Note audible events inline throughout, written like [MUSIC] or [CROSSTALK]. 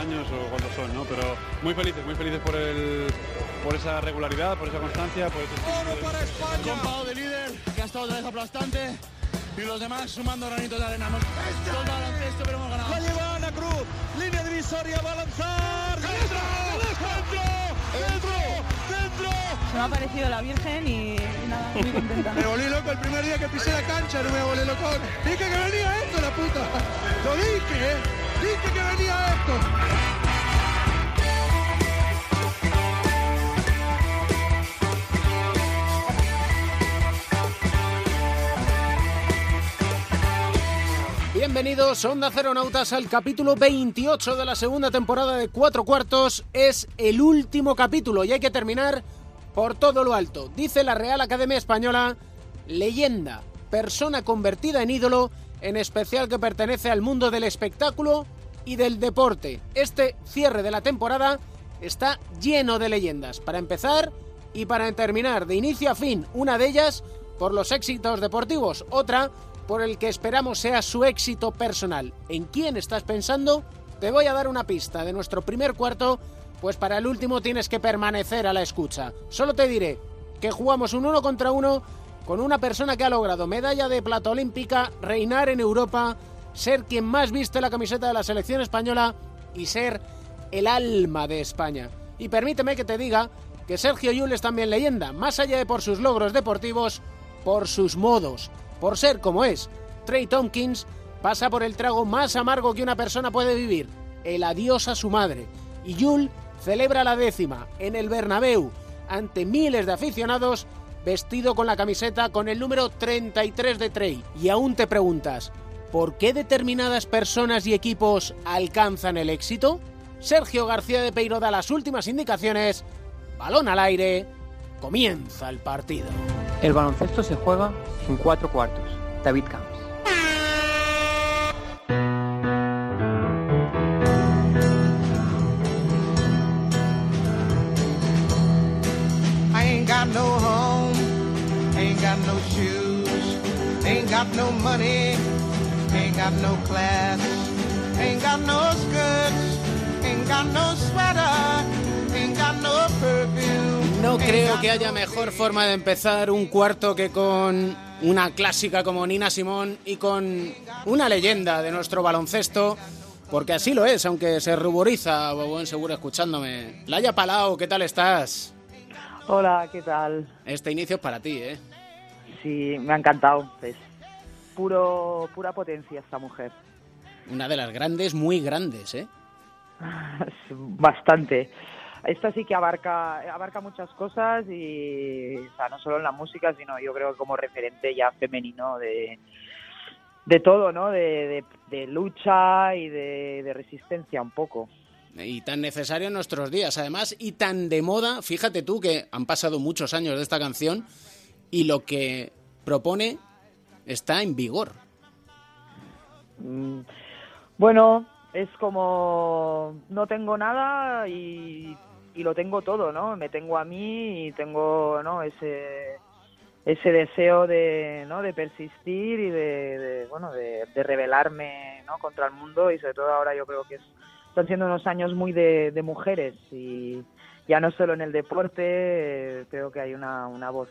años o cuántos son, ¿no? Pero muy felices, muy felices por el por esa regularidad, por esa constancia, por ese Oro para España. de líder, que ha estado otra vez aplastante. Y los demás sumando granitos de arena. Hemos todo el baloncesto, pero hemos ganado. La lleva Ana Cruz, línea divisoria, va a lanzar. ¡Dentro! ¡Dentro! ¡Dentro! ¡Dentro! Se me ha parecido la Virgen y, y nada, muy [LAUGHS] contenta. Me volví loco el primer día que pisé la cancha, no me volví loco. Dije que venía esto, la puta. Lo dije, ¿eh? Dije que venía esto. Bienvenidos, Onda Ceronautas, al capítulo 28 de la segunda temporada de Cuatro Cuartos. Es el último capítulo y hay que terminar por todo lo alto. Dice la Real Academia Española, leyenda, persona convertida en ídolo, en especial que pertenece al mundo del espectáculo y del deporte. Este cierre de la temporada está lleno de leyendas. Para empezar y para terminar, de inicio a fin, una de ellas por los éxitos deportivos, otra por el que esperamos sea su éxito personal. ¿En quién estás pensando? Te voy a dar una pista de nuestro primer cuarto, pues para el último tienes que permanecer a la escucha. Solo te diré que jugamos un uno contra uno con una persona que ha logrado medalla de plata olímpica, reinar en Europa, ser quien más viste la camiseta de la selección española y ser el alma de España. Y permíteme que te diga que Sergio Yul es también leyenda, más allá de por sus logros deportivos, por sus modos, por ser como es. Trey Tompkins pasa por el trago más amargo que una persona puede vivir, el adiós a su madre. Y Yul celebra la décima en el Bernabéu ante miles de aficionados vestido con la camiseta con el número 33 de Trey. Y aún te preguntas, ¿por qué determinadas personas y equipos alcanzan el éxito? Sergio García de Peiro da las últimas indicaciones. Balón al aire. Comienza el partido. El baloncesto se juega en cuatro cuartos. David Camps. I ain't got no home, ain't got no shoes, ain't got no money, ain't got no class, ain't got no skirts, ain't got no sweater, ain't got no perfume. No ain't creo que haya mejor forma de empezar un cuarto que con una clásica como Nina Simón y con una leyenda de nuestro baloncesto, porque así lo es, aunque se ruboriza, buen seguro escuchándome. Laia Palau, ¿qué tal estás? Hola, ¿qué tal? Este inicio es para ti, ¿eh? Sí, me ha encantado. Es puro, pura potencia esta mujer. Una de las grandes, muy grandes, ¿eh? [LAUGHS] Bastante. Esta sí que abarca, abarca muchas cosas y, o sea, no solo en la música, sino yo creo que como referente ya femenino de, de todo, ¿no? De, de- de lucha y de, de resistencia un poco. Y tan necesario en nuestros días, además, y tan de moda. Fíjate tú que han pasado muchos años de esta canción y lo que propone está en vigor. Mm, Bueno, es como no tengo nada y, y lo tengo todo, ¿no? Me tengo a mí y tengo, ¿no? Ese ese deseo de, ¿no? de persistir y de, bueno, de, rebelarme, ¿no? contra el mundo y sobre todo ahora yo creo que es- están siendo unos años muy de, mujeres y ya no solo en el deporte, creo que hay una, una voz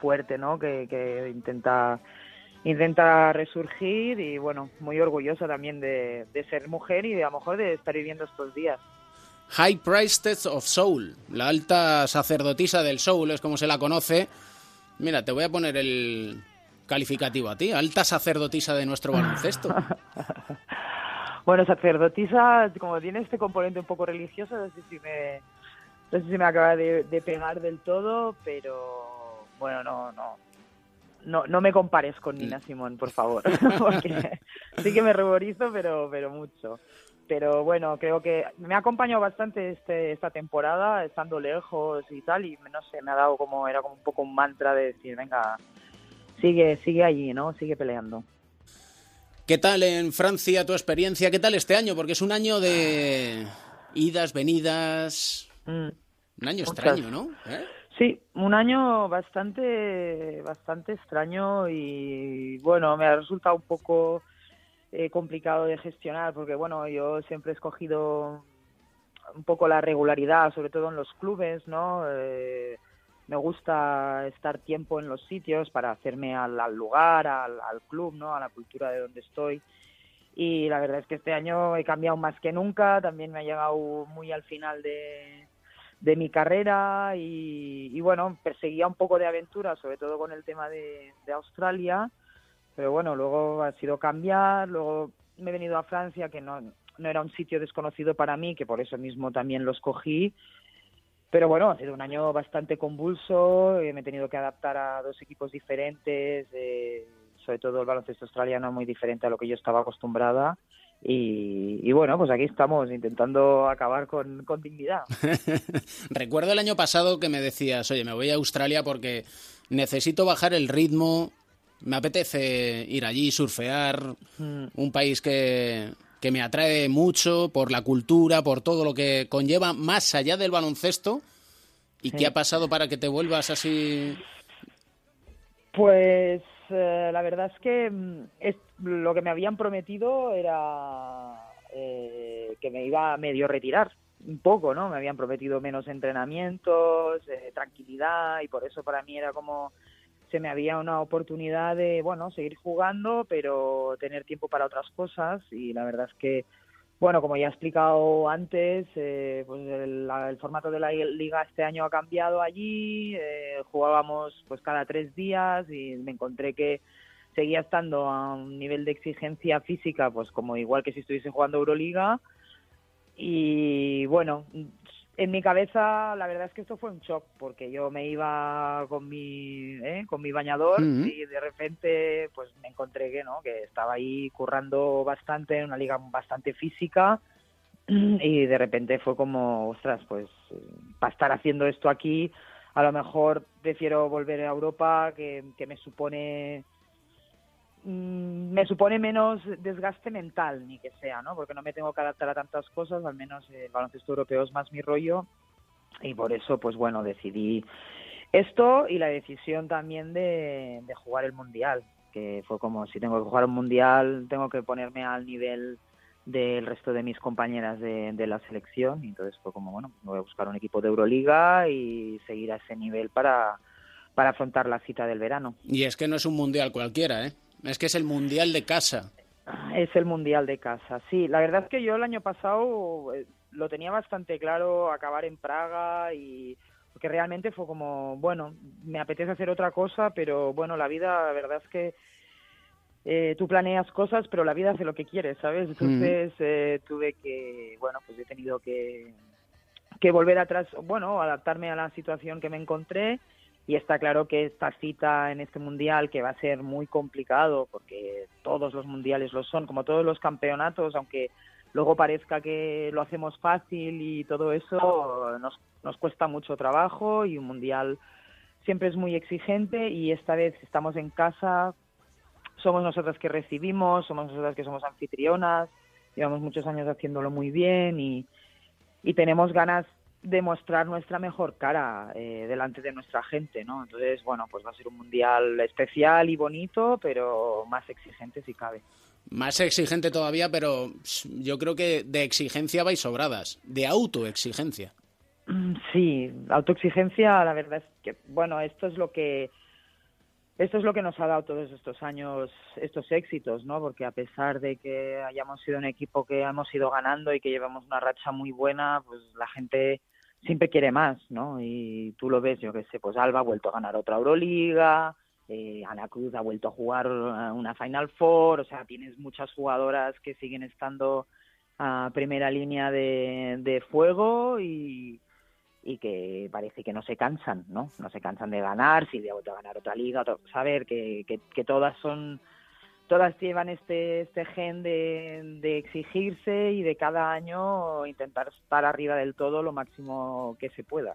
fuerte, ¿no? Que, que intenta intenta resurgir y bueno, muy orgullosa también de, de ser mujer y de, a lo mejor de estar viviendo estos días. High Priestess of Soul, la alta sacerdotisa del soul, es como se la conoce. Mira, te voy a poner el calificativo a ti, alta sacerdotisa de nuestro baloncesto. [LAUGHS] Bueno, sacerdotisa, como tiene este componente un poco religioso, no sé si me, no sé si me acaba de, de pegar del todo, pero bueno, no, no, no, no me compares con Nina Simón, por favor, [LAUGHS] porque sí que me ruborizo, pero, pero mucho. Pero bueno, creo que me ha acompañado bastante este, esta temporada, estando lejos y tal, y no sé, me ha dado como, era como un poco un mantra de decir, venga, sigue, sigue allí, ¿no? Sigue peleando. ¿Qué tal en Francia tu experiencia? ¿Qué tal este año? Porque es un año de idas, venidas. Mm. Un año Muchas. extraño, ¿no? ¿Eh? Sí, un año bastante, bastante extraño y bueno, me ha resultado un poco eh, complicado de gestionar, porque bueno, yo siempre he escogido un poco la regularidad, sobre todo en los clubes, ¿no? Eh, me gusta estar tiempo en los sitios para hacerme al, al lugar, al, al, club, ¿no? A la cultura de donde estoy. Y la verdad es que este año he cambiado más que nunca, también me ha llegado muy al final de, de mi carrera y, bueno, perseguía un poco de aventura, sobre todo con el tema de, de Australia, pero bueno, luego ha sido cambiar, luego me he venido a Francia, que no, no era un sitio desconocido para mí, que por eso mismo también lo escogí. Pero bueno, ha sido un año bastante convulso, eh, me he tenido que adaptar a dos equipos diferentes, eh, sobre todo el baloncesto australiano muy diferente a lo que yo estaba acostumbrada. Y, y, bueno, pues aquí estamos intentando acabar con, con dignidad. [LAUGHS] Recuerdo el año pasado que me decías, oye, me voy a Australia porque necesito bajar el ritmo, me apetece ir allí, surfear, mm. un país que, que me atrae mucho por la cultura, por todo lo que conlleva más allá del baloncesto. ¿Y sí. qué ha pasado para que te vuelvas así? Pues eh, la verdad es que mm, es, lo que me habían prometido era eh, que me iba a medio retirar un poco, ¿no? Me habían prometido menos entrenamientos, eh, tranquilidad y por eso para mí era como se me había una oportunidad de, bueno, seguir jugando, pero tener tiempo para otras cosas y la verdad es que, bueno, como ya he explicado antes, eh, pues el, el, formato de la liga este año ha cambiado allí, eh, jugábamos pues cada tres días y me encontré que seguía estando a un nivel de exigencia física, pues como igual que si estuviese jugando Euroliga. Y bueno, en mi cabeza la verdad es que esto fue un shock porque yo me iba con mi ¿eh? con mi bañador y de repente pues me encontré que no que estaba ahí currando bastante en una liga bastante física y de repente fue como ostras pues para estar haciendo esto aquí a lo mejor prefiero volver a Europa que, que me supone Mm, me supone menos desgaste mental, ni que sea, ¿no? Porque no me tengo que adaptar a tantas cosas, al menos el baloncesto europeo es más mi rollo, y por eso, pues bueno, decidí esto y la decisión también de, de jugar el Mundial, que fue como, si tengo que jugar un Mundial, tengo que ponerme al nivel del resto de mis compañeras de, de la selección, y entonces fue como, bueno, voy a buscar un equipo de Euroliga y seguir a ese nivel para, para afrontar la cita del verano. Y es que no es un Mundial cualquiera, ¿eh? Es que es el mundial de casa. Es el mundial de casa, sí. La verdad es que yo el año pasado eh, lo tenía bastante claro acabar en Praga y porque realmente fue como, bueno, me apetece hacer otra cosa, pero bueno, la vida, la verdad es que eh, tú planeas cosas, pero la vida hace lo que quiere, ¿sabes? Entonces mm. eh, tuve que, bueno, pues he tenido que, que volver atrás, bueno, adaptarme a la situación que me encontré y está claro que esta cita en este mundial que va a ser muy complicado porque todos los mundiales lo son como todos los campeonatos aunque luego parezca que lo hacemos fácil y todo eso nos, nos cuesta mucho trabajo y un mundial siempre es muy exigente y esta vez estamos en casa somos nosotras que recibimos somos nosotras que somos anfitrionas llevamos muchos años haciéndolo muy bien y, y tenemos ganas demostrar nuestra mejor cara eh, delante de nuestra gente, ¿no? Entonces, bueno, pues va a ser un mundial especial y bonito, pero más exigente si cabe. Más exigente todavía, pero yo creo que de exigencia vais sobradas, de autoexigencia. Sí, autoexigencia, la verdad es que, bueno, esto es lo que esto es lo que nos ha dado todos estos años, estos éxitos, ¿no? Porque a pesar de que hayamos sido un equipo que hemos ido ganando y que llevamos una racha muy buena, pues la gente siempre quiere más, ¿no? Y tú lo ves, yo qué sé, pues Alba ha vuelto a ganar otra Euroliga, eh, Ana Cruz ha vuelto a jugar una Final Four, o sea, tienes muchas jugadoras que siguen estando a primera línea de, de fuego y, y que parece que no se cansan, ¿no? No se cansan de ganar, si de vuelto a ganar otra liga, otro, saber que, que, que todas son todas llevan este, este gen de, de, exigirse y de cada año intentar estar arriba del todo lo máximo que se pueda.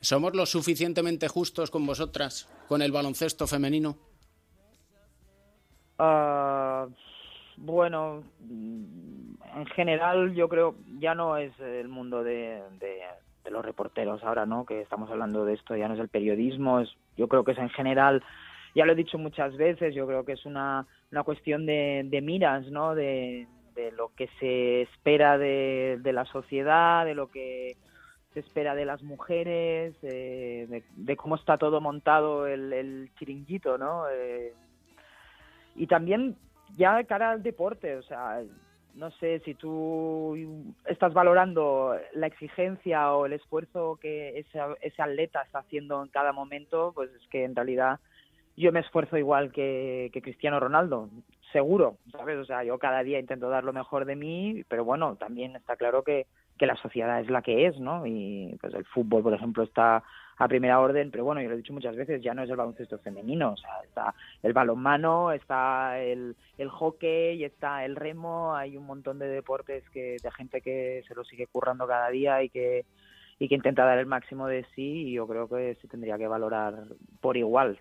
¿Somos lo suficientemente justos con vosotras, con el baloncesto femenino? Uh, bueno, en general yo creo ya no es el mundo de, de, de, los reporteros ahora, ¿no? Que estamos hablando de esto, ya no es el periodismo, es, yo creo que es en general ya lo he dicho muchas veces, yo creo que es una, una cuestión de, miras, ¿no? De, de lo que se espera de, de la sociedad, de lo que se espera de las mujeres, eh, de, cómo está todo montado el, chiringuito, ¿no? Eh, y también ya cara al deporte, o sea, no sé si tú estás valorando la exigencia o el esfuerzo que ese, ese atleta está haciendo en cada momento, pues es que en realidad yo me esfuerzo igual que, que Cristiano Ronaldo, seguro, ¿sabes? O sea, yo cada día intento dar lo mejor de mí, pero bueno, también está claro que, que la sociedad es la que es, ¿no? Y pues el fútbol, por ejemplo, está a primera orden, pero bueno, yo lo he dicho muchas veces, ya no es el baloncesto femenino, o sea, está el balonmano, está el, el hockey, está el remo, hay un montón de deportes que de gente que se lo sigue currando cada día y que y que intenta dar el máximo de sí y yo creo que se tendría que valorar por igual.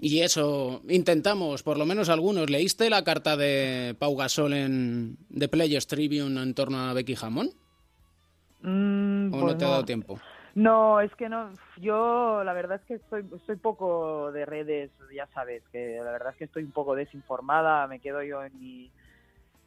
Y eso intentamos, por lo menos algunos. ¿Leíste la carta de Pau Gasol en The Players Tribune en torno a Becky Hammond? Mm, ¿O pues no te ha dado tiempo? No, es que no. Yo la verdad es que estoy, estoy poco de redes, ya sabes, que la verdad es que estoy un poco desinformada. Me quedo yo en mi,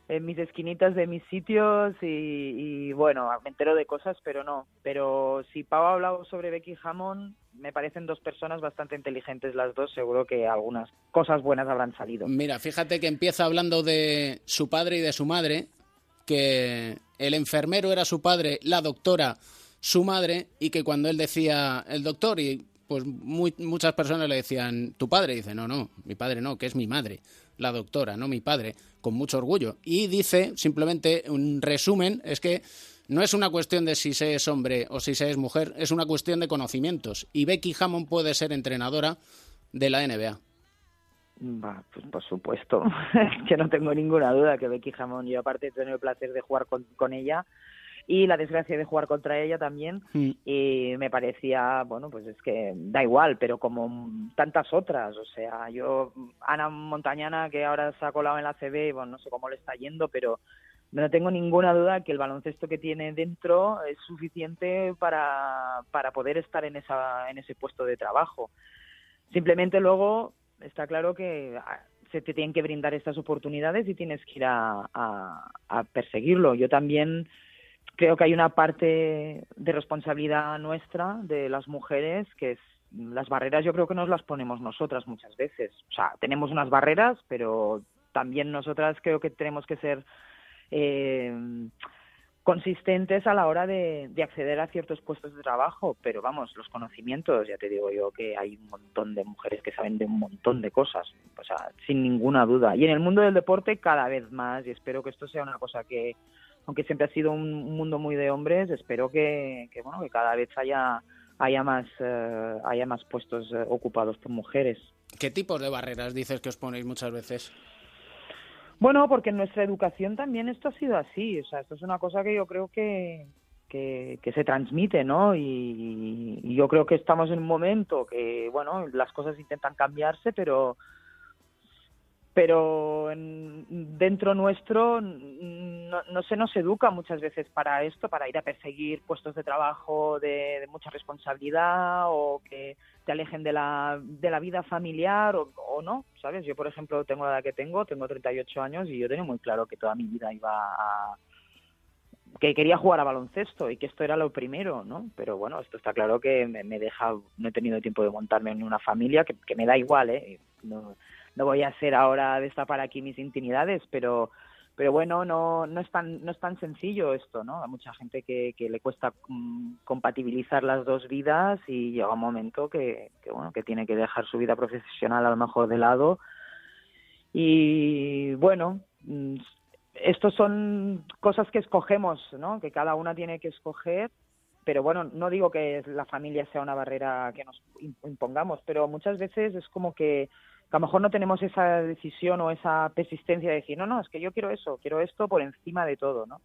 en mis esquinitas de mis sitios y, y, bueno, me entero de cosas, pero no. Pero si Pau ha hablado sobre Becky Hammond, me parecen dos personas bastante inteligentes las dos. Seguro que algunas cosas buenas habrán salido. Mira, fíjate que empieza hablando de su padre y de su madre, que el enfermero era su padre, la doctora su madre, y que cuando él decía el doctor y pues muy, muchas personas le decían tu padre, dice no, no, mi padre no, que es mi madre, la doctora, no mi padre, con mucho orgullo. Y dice simplemente un resumen, es que no es una cuestión de si se es hombre o si se es mujer, es una cuestión de conocimientos. Y Becky Hammond puede ser entrenadora de la NBA. Va, pues por supuesto, [LAUGHS] que no tengo ninguna duda que Becky Hammond, yo aparte he tenido el placer de jugar con, con ella y la desgracia de jugar contra ella también Mm. y me parecía, bueno, pues es que da igual, pero como tantas otras, o sea, yo, Ana Montañana que ahora se ha colado en la CB, bueno, no sé cómo le está yendo, pero no tengo ninguna duda que el baloncesto que tiene dentro es suficiente para, para poder estar en, esa, en ese puesto de trabajo. Simplemente luego está claro que ah, se te tienen que brindar estas oportunidades y tienes que ir a, a, a perseguirlo. Yo también creo que hay una parte de responsabilidad nuestra, de las mujeres, que es las barreras yo creo que nos las ponemos nosotras muchas veces. O sea, tenemos unas barreras, pero también nosotras creo que tenemos que ser eh, consistentes a la hora de, de, acceder a ciertos puestos de trabajo, pero vamos, los conocimientos, ya te digo yo que hay un montón de mujeres que saben de un montón de cosas, o sea, sin ninguna duda. Y en el mundo del deporte cada vez más, y espero que esto sea una cosa que, aunque siempre ha sido un mundo muy de hombres, espero que, que bueno, que cada vez haya haya más uh, haya más puestos uh, ocupados por mujeres. ¿Qué tipos de barreras dices que os ponéis muchas veces? Bueno, porque en nuestra educación también esto ha sido así. O sea, esto es una cosa que yo creo que, que, que se transmite, ¿no? Y, y, yo creo que estamos en un momento que, bueno, las cosas intentan cambiarse, pero pero en, dentro nuestro no, no, se nos educa muchas veces para esto, para ir a perseguir puestos de trabajo de, de mucha responsabilidad o que te alejen de la, de la vida familiar o, no, ¿sabes? Yo, por ejemplo, tengo la edad que tengo, tengo 38 años y yo tenía muy claro que toda mi vida iba a... que quería jugar a baloncesto y que esto era lo primero, ¿no? Pero bueno, esto está claro que me, me deja, no he tenido tiempo de montarme en una familia, que, que me da igual, ¿eh? No, no voy a hacer ahora destapar aquí mis intimidades, pero pero bueno, no, no, es tan, no es tan sencillo esto, ¿no? Hay mucha gente que, que le cuesta um, compatibilizar las dos vidas y llega un momento que, que, bueno, que tiene que dejar su vida profesional a lo mejor de lado. Y bueno, estos son cosas que escogemos, ¿no? Que cada una tiene que escoger pero bueno, no digo que la familia sea una barrera que nos impongamos, pero muchas veces es como que que a lo mejor no tenemos esa decisión o esa persistencia de decir, no, no, es que yo quiero eso, quiero esto por encima de todo, ¿no?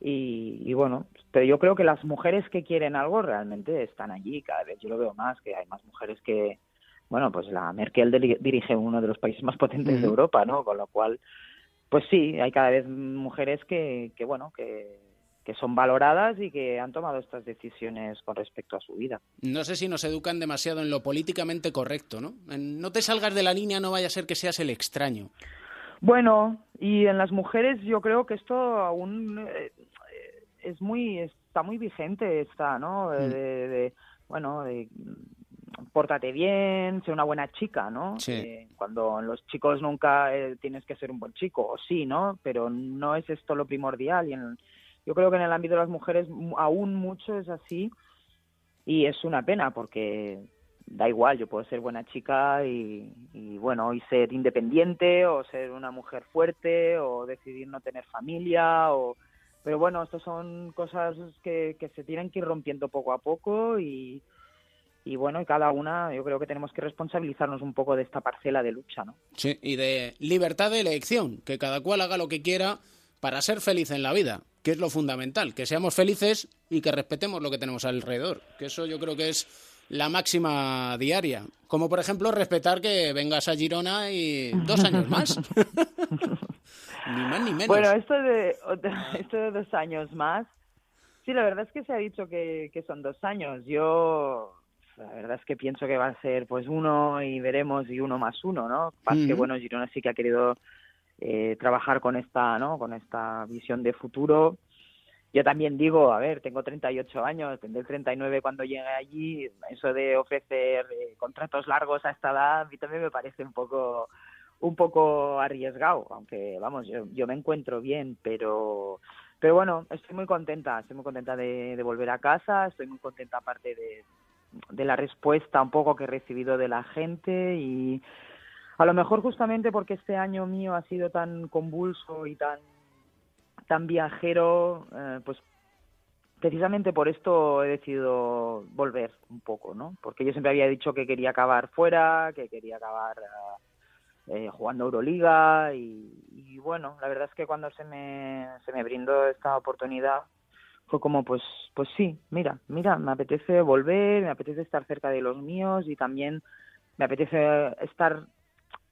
Y, y, bueno, pero yo creo que las mujeres que quieren algo realmente están allí, cada vez yo lo veo más, que hay más mujeres que, bueno, pues la Merkel dirige uno de los países más potentes de Europa, ¿no? Con lo cual, pues sí, hay cada vez mujeres que, que bueno, que, que son valoradas y que han tomado estas decisiones con respecto a su vida. No sé si nos educan demasiado en lo políticamente correcto, ¿no? En no te salgas de la línea, no vaya a ser que seas el extraño. Bueno, y en las mujeres yo creo que esto aún eh, es muy está muy vigente está, ¿no? De, Mm. de- de, bueno, de pórtate bien, sé una buena chica, ¿no? Sí. Eh, cuando en los chicos nunca eh, tienes que ser un buen chico, o sí, ¿no? Pero no es esto lo primordial. Y en- yo creo que en el ámbito de las mujeres mu- aún mucho es así y es una pena porque da igual, yo puedo ser buena chica y, y, bueno, y ser independiente o ser una mujer fuerte o decidir no tener familia o pero bueno, estas son cosas que, que se tienen que ir rompiendo poco a poco y, y bueno, y cada una yo creo que tenemos que responsabilizarnos un poco de esta parcela de lucha, ¿no? Sí, y de libertad de elección, que cada cual haga lo que quiera para ser feliz en la vida, que es lo fundamental, que seamos felices y que respetemos lo que tenemos alrededor, que eso yo creo que es la máxima diaria. Como por ejemplo respetar que vengas a Girona y dos años más. [LAUGHS] ni más ni menos. Bueno, esto de, [LAUGHS] esto de dos años más, sí, la verdad es que se ha dicho que, que son dos años. Yo, la verdad es que pienso que va a ser pues uno y veremos y uno más uno, ¿no? Más que bueno, Girona sí que ha querido eh, trabajar con esta, ¿no? Con esta visión de futuro. Yo también digo, a ver, tengo 38 años, tendré 39 cuando llegue allí. Eso de ofrecer eh, contratos largos a esta edad, a mí también me parece un poco un poco arriesgado, aunque vamos, yo, yo me encuentro bien, pero pero bueno, estoy muy contenta, estoy muy contenta de, volver a casa, estoy muy contenta aparte de, de la respuesta un poco que he recibido de la gente y a lo mejor justamente porque este año mío ha sido tan convulso y tan tan viajero, eh, pues precisamente por esto he decidido volver un poco, ¿no? Porque yo siempre había dicho que quería acabar fuera, que quería acabar eh, eh, jugando Euroliga y, y bueno, la verdad es que cuando se me, se me brindó esta oportunidad fue como pues pues sí, mira, mira, me apetece volver, me apetece estar cerca de los míos y también me apetece estar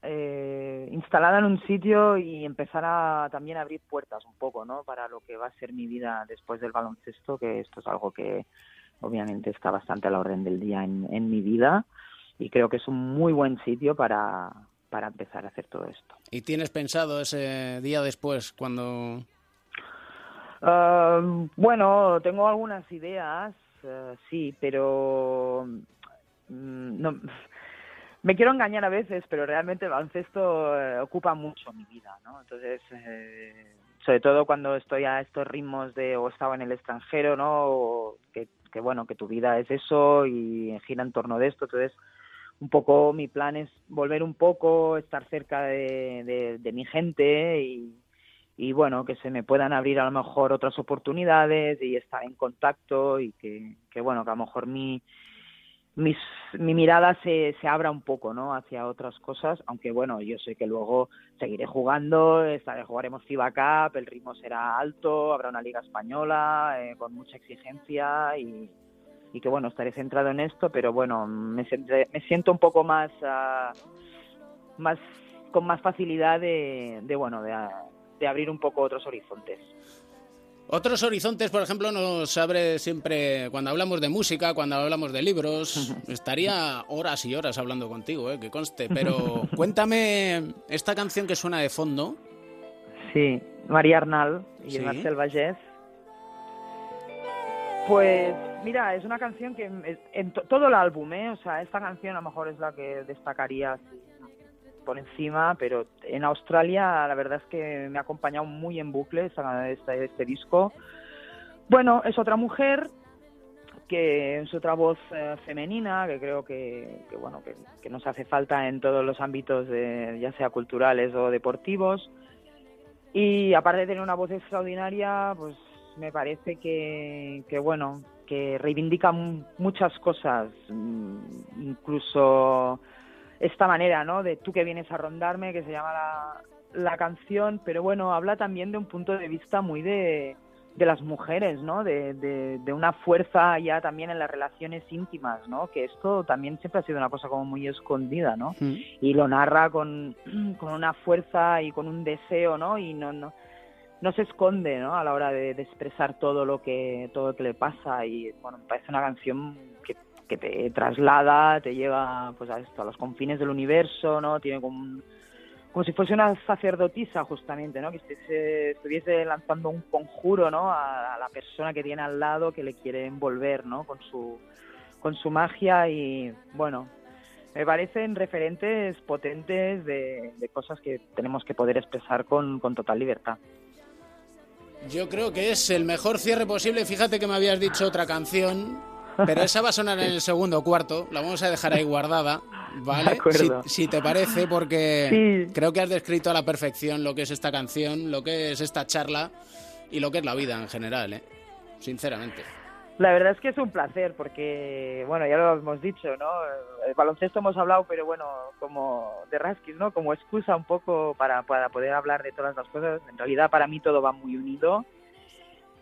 eh, instalada en un sitio y empezar a también abrir puertas un poco, ¿no? Para lo que va a ser mi vida después del baloncesto, que esto es algo que obviamente está bastante a la orden del día en, en mi vida y creo que es un muy buen sitio para, para empezar a hacer todo esto. ¿Y tienes pensado ese día después, cuando... Ah, bueno, tengo algunas ideas, eh, sí, pero mm, no, me quiero engañar a veces, pero realmente el baloncesto eh, ocupa mucho mi vida, ¿no? Entonces, eh, sobre todo cuando estoy a estos ritmos de o estaba en el extranjero, ¿no? O que, que bueno, que tu vida es eso y gira en torno de esto, entonces un poco mi plan es volver un poco, estar cerca de, de, mi gente y, y bueno, que se me puedan abrir a lo mejor otras oportunidades y estar en contacto y que, que bueno, que a lo mejor mi, mis, mi mirada se, se abra un poco, ¿no? Hacia otras cosas, aunque bueno, yo sé que luego seguiré jugando, estaré, jugaremos FIBA Cup, el ritmo será alto, habrá una liga española eh, con mucha exigencia y, y que bueno, estaré centrado en esto, pero bueno, me, me siento un poco más, ah, más con más facilidad de, de bueno, de, de abrir un poco otros horizontes. Otros horizontes, por ejemplo, nos abre siempre cuando hablamos de música, cuando hablamos de libros. [LAUGHS] Estaría horas y horas hablando contigo, ¿eh? que conste. [LAUGHS] Pero cuéntame esta canción que suena de fondo. Sí, María Arnal y Sí. Marcel Vallès. Pues mira, es una canción que en to- todo el álbum, ¿eh? O sea, esta canción a lo mejor es la que destacaría así por encima, pero en Australia la verdad es que me ha acompañado muy en bucle este, este disco. Bueno, es otra mujer que es otra voz eh, femenina que creo que, que, bueno que, nos hace falta en todos los ámbitos de, ya sea culturales o deportivos y aparte de tener una voz extraordinaria pues me parece que, que bueno que reivindica mu- muchas cosas mm, incluso esta manera no de tú que vienes a rondarme que se llama la, la canción pero bueno habla también de un punto de vista muy de de las mujeres, ¿no? De, de, de una fuerza ya también en las relaciones íntimas, ¿no? Que esto también siempre ha sido una cosa como muy escondida, ¿no? Y lo narra con, [CLEARS THROAT] con una fuerza y con un deseo, ¿no? Y no, no, no se esconde ¿no? a la hora de, de expresar todo lo que todo lo que le pasa y bueno me parece una canción que, que te traslada te lleva pues a esto a los confines del universo no tiene como un- como si fuese una sacerdotisa justamente no que estuviese, estuviese lanzando un conjuro no a, la persona que tiene al lado que le quiere envolver no con su con su magia y bueno me parecen referentes potentes de, de cosas que tenemos que poder expresar con, con total libertad. Yo creo que es el mejor cierre posible. Fíjate que me habías dicho otra canción, pero esa va a sonar en el segundo cuarto. La vamos a dejar ahí guardada, ¿vale? Si, si te parece, porque Sí. creo que has descrito a la perfección lo que es esta canción, lo que es esta charla y lo que es la vida en general, ¿eh? Sinceramente. La verdad es que es un placer porque, bueno, ya lo hemos dicho, ¿no? El baloncesto hemos hablado, pero bueno, como de Raskis, ¿no? Como excusa un poco para, para poder hablar de todas las cosas. En realidad para mí todo va muy unido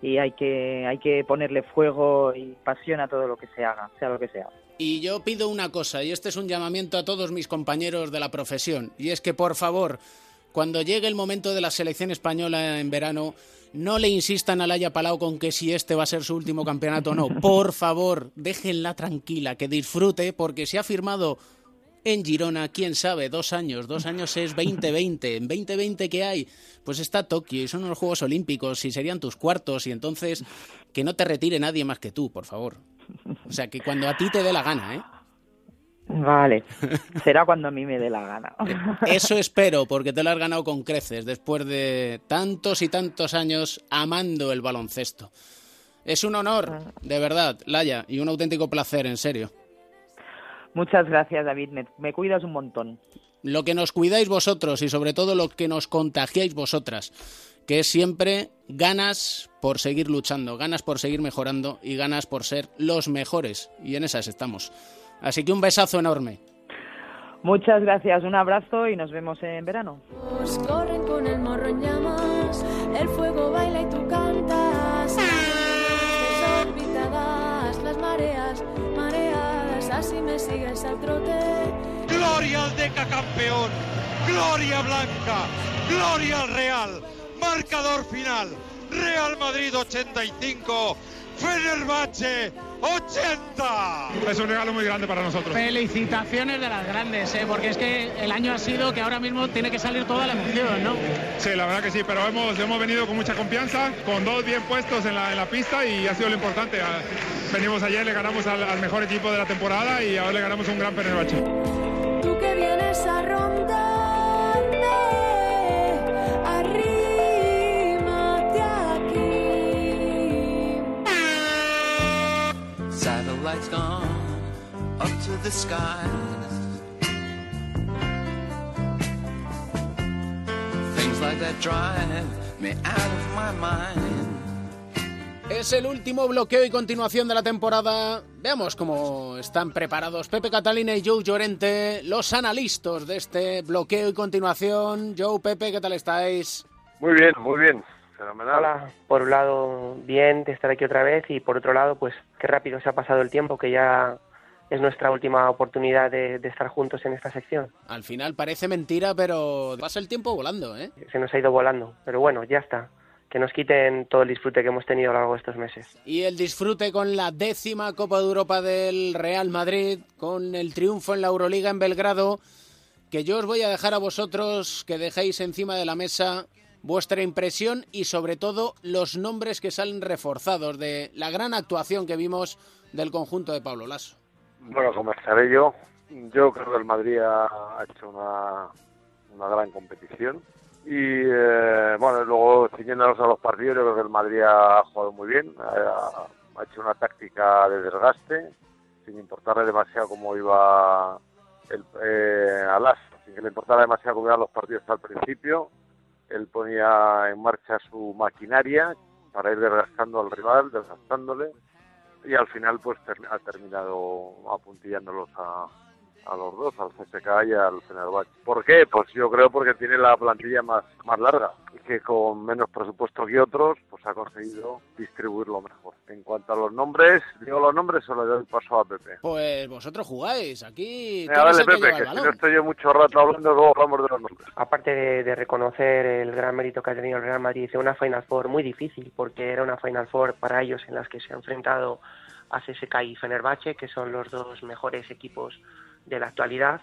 y hay que, hay que ponerle fuego y pasión a todo lo que se haga, sea lo que sea. Y yo pido una cosa, y este es un llamamiento a todos mis compañeros de la profesión, y es que por favor, cuando llegue el momento de la selección española en verano, no le insistan a Laia Palau con que si este va a ser su último campeonato o no. Por favor, déjenla tranquila, que disfrute, porque si ha firmado en Girona, quién sabe, dos años, dos años es 2020, en 2020 ¿qué hay? Pues está Tokio y son los Juegos Olímpicos y serían tus cuartos y entonces que no te retire nadie más que tú, por favor. O sea, que cuando a ti te dé la gana, ¿eh? Vale, será cuando a mí me dé la gana. Eso espero, porque te lo has ganado con creces después de tantos y tantos años amando el baloncesto. Es un honor, de verdad, Laia, y un auténtico placer, en serio. Muchas gracias, David, me, me cuidas un montón. Lo que nos cuidáis vosotros y sobre todo lo que nos contagiáis vosotras, que es siempre ganas por seguir luchando, ganas por seguir mejorando y ganas por ser los mejores. Y en esas estamos. Así que un besazo enorme. Muchas gracias, un abrazo y nos vemos en verano. Corren con el morro en llamas, el fuego baila y tú cantas. Las mareas, me sigues al trote. Gloria al Deca campeón, Gloria Blanca, Gloria al Real, marcador final, Real Madrid 85, Fenerbahce 80. Es un regalo muy grande para nosotros. Felicitaciones de las grandes, ¿eh? porque es que el año ha sido que ahora mismo tiene que salir toda la emoción, ¿no? Sí, la verdad que sí, pero hemos, hemos venido con mucha confianza, con dos bien puestos en la, en la pista y ha sido lo importante. Ah, Venimos ayer, le ganamos al, al mejor equipo de la temporada y ahora le ganamos un gran Fenerbahce. Tú que vienes a rondarme, Satellites gone up to the skies. Things like that drive me out of my mind. Es el último bloqueo y continuación de la temporada. Veamos cómo están preparados Pepe Catalina y Joe Llorente, los analistas de este bloqueo y continuación. Joe, Pepe, ¿qué tal estáis? Muy bien, muy bien. Fenomenal. Hola, por un lado bien de estar aquí otra vez y por otro lado pues qué rápido se ha pasado el tiempo que ya es nuestra última oportunidad de, de estar juntos en esta sección. Al final parece mentira, pero pasa el tiempo volando, ¿eh? Se nos ha ido volando, pero bueno, ya está. Que nos quiten todo el disfrute que hemos tenido a lo largo de estos meses. Y el disfrute con la décima Copa de Europa del Real Madrid, con el triunfo en la Euroliga en Belgrado, que yo os voy a dejar a vosotros que dejéis encima de la mesa vuestra impresión y sobre todo los nombres que salen reforzados de la gran actuación que vimos del conjunto de Pablo Lasso. Bueno, comenzaré yo. Yo creo que el Madrid ha hecho una, una gran competición. Y eh, bueno, luego ciñéndonos a los partidos, yo creo que el Madrid ha jugado muy bien. Ha, hecho una táctica de desgaste, sin importarle demasiado cómo iba el, eh, a Lasso, sin que le importara demasiado cómo iban los partidos al principio. Él ponía en marcha su maquinaria para ir desgastando al rival, desgastándole y al final pues ha terminado apuntillándolos a, a los dos, al CSK y al Fenerbahce. ¿Por qué? Pues yo creo porque tiene la plantilla más, más larga y que con menos presupuesto que otros, pues ha conseguido distribuirlo mejor. En cuanto a los nombres, digo los nombres o le doy paso a Pepe. Pues vosotros jugáis, aquí... Venga, dale, Pepe, que si no estoy yo mucho rato hablando, luego hablamos de los nombres. Aparte de, de reconocer el gran mérito que ha tenido el Real Madrid, hizo una Final Four muy difícil, porque era una Final Four para ellos en las que se ha enfrentado a CSKA y Fenerbahce, que son los dos mejores equipos de la actualidad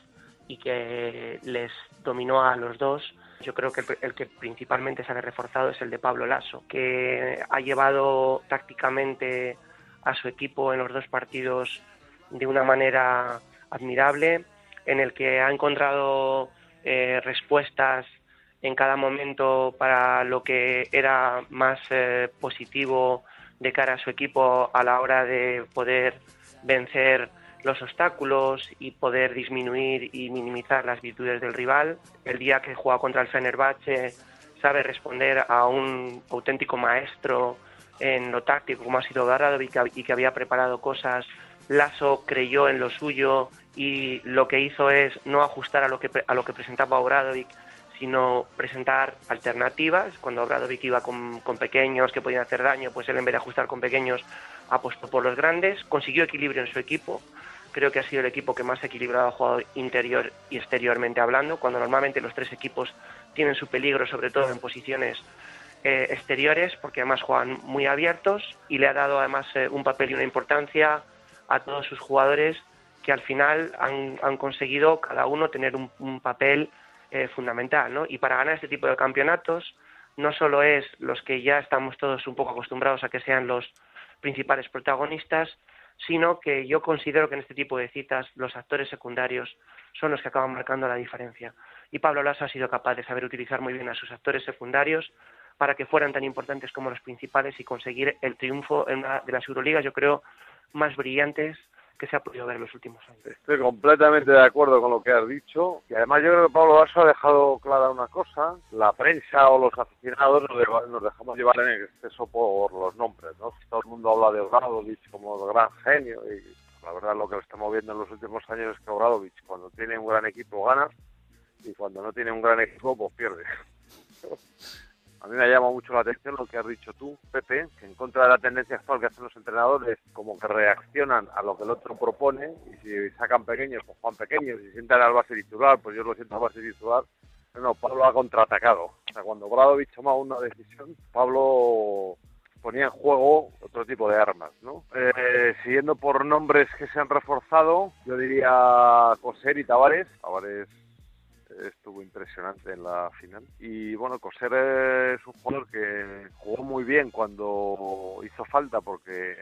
y que les dominó a los dos. Yo creo que el que principalmente ha reforzado es el de Pablo Lasso, que ha llevado tácticamente a su equipo en los dos partidos de una manera admirable, en el que ha encontrado eh, respuestas en cada momento para lo que era más eh, positivo de cara a su equipo a la hora de poder vencer los obstáculos y poder disminuir y minimizar las virtudes del rival. El día que juega contra el Fenerbahce sabe responder a un auténtico maestro en lo táctico como ha sido Garadovic y que había preparado cosas. Lasso creyó en lo suyo y lo que hizo es no ajustar a lo que, a lo que presentaba Obradovic, sino presentar alternativas. Cuando Obradovic iba con, con, pequeños que podían hacer daño, pues él en vez de ajustar con pequeños apostó por los grandes, consiguió equilibrio en su equipo. Creo que ha sido el equipo que más equilibrado ha jugado interior y exteriormente hablando, cuando normalmente los tres equipos tienen su peligro, sobre todo en posiciones eh, exteriores, porque además juegan muy abiertos y le ha dado además eh, un papel y una importancia a todos sus jugadores que al final han, han conseguido cada uno tener un, papel eh, fundamental, ¿no? Y para ganar este tipo de campeonatos no solo es los que ya estamos todos un poco acostumbrados a que sean los principales protagonistas, sino que yo considero que en este tipo de citas los actores secundarios son los que acaban marcando la diferencia. Y Pablo Lasso ha sido capaz de saber utilizar muy bien a sus actores secundarios para que fueran tan importantes como los principales y conseguir el triunfo en una de las Euroligas, yo creo, más brillantes que se ha podido ver en los últimos años. Estoy completamente de acuerdo con lo que has dicho y además yo creo que Pablo Lasso ha dejado clara una cosa, la prensa o los aficionados nos dejamos llevar en exceso por los nombres, ¿no? Todo el mundo habla de Obradovic como el gran genio y la verdad lo que estamos viendo en los últimos años es que Obradovic cuando tiene un gran equipo gana y cuando no tiene un gran equipo pues pierde. A mí me llama mucho la atención lo que has dicho tú, Pepe, que en contra de la tendencia actual que hacen los entrenadores, como que reaccionan a lo que el otro propone, y si sacan pequeños, pues juegan pequeños, si sientan al base titular, pues yo lo siento al base titular. No, Pablo ha contraatacado. O sea, cuando Bradovich toma una decisión, Pablo ponía en juego otro tipo de armas, ¿no? Eh, siguiendo por nombres que se han reforzado, yo diría Coser y Tavares. Tavares estuvo impresionante en la final. Y bueno, Coser es un jugador que jugó muy bien cuando hizo falta porque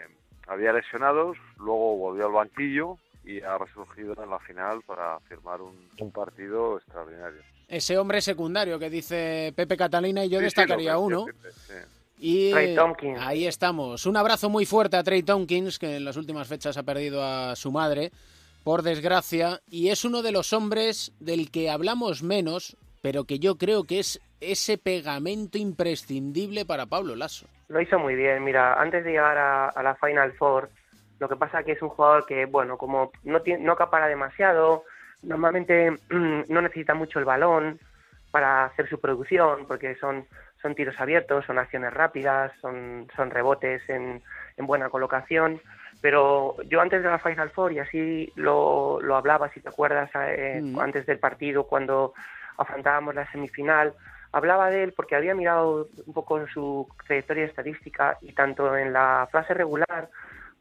había lesionados, luego volvió al banquillo y ha resurgido en la final para firmar un, un partido extraordinario. Ese hombre secundario que dice Pepe Catalina y yo sí, destacaría sí, uno. Sí. Y ahí estamos. Un abrazo muy fuerte a Trey Tompkins, que en las últimas fechas ha perdido a su madre por desgracia, y es uno de los hombres del que hablamos menos, pero que yo creo que es ese pegamento imprescindible para Pablo Lasso. Lo hizo muy bien, mira, antes de llegar a, la Final Four, lo que pasa que es un jugador que, bueno, como no, tiene, no acapara demasiado, normalmente [CLEARS THROAT] no necesita mucho el balón para hacer su producción, porque son, son tiros abiertos, son acciones rápidas, son, son rebotes en buena colocación, pero yo antes de la Final Four, y así lo, lo hablaba, si te acuerdas, eh, mm. antes del partido, cuando afrontábamos la semifinal, hablaba de él porque había mirado un poco su trayectoria estadística y tanto en la fase regular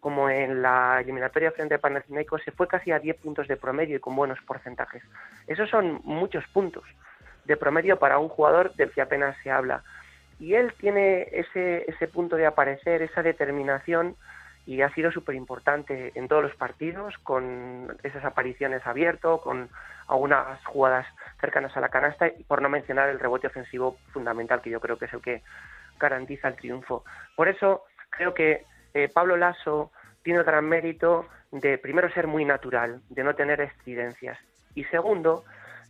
como en la eliminatoria frente a Panathinaikos se fue casi a 10 puntos de promedio y con buenos porcentajes. Esos son muchos puntos de promedio para un jugador del que apenas se habla. Y él tiene ese, ese punto de aparecer, esa determinación, y ha sido súper importante en todos los partidos, con esas apariciones abierto, con algunas jugadas cercanas a la canasta, y por no mencionar el rebote ofensivo fundamental, que yo creo que es el que garantiza el triunfo. Por eso creo que eh, Pablo Lasso tiene el gran mérito de, primero, ser muy natural, de no tener estridencias, y segundo,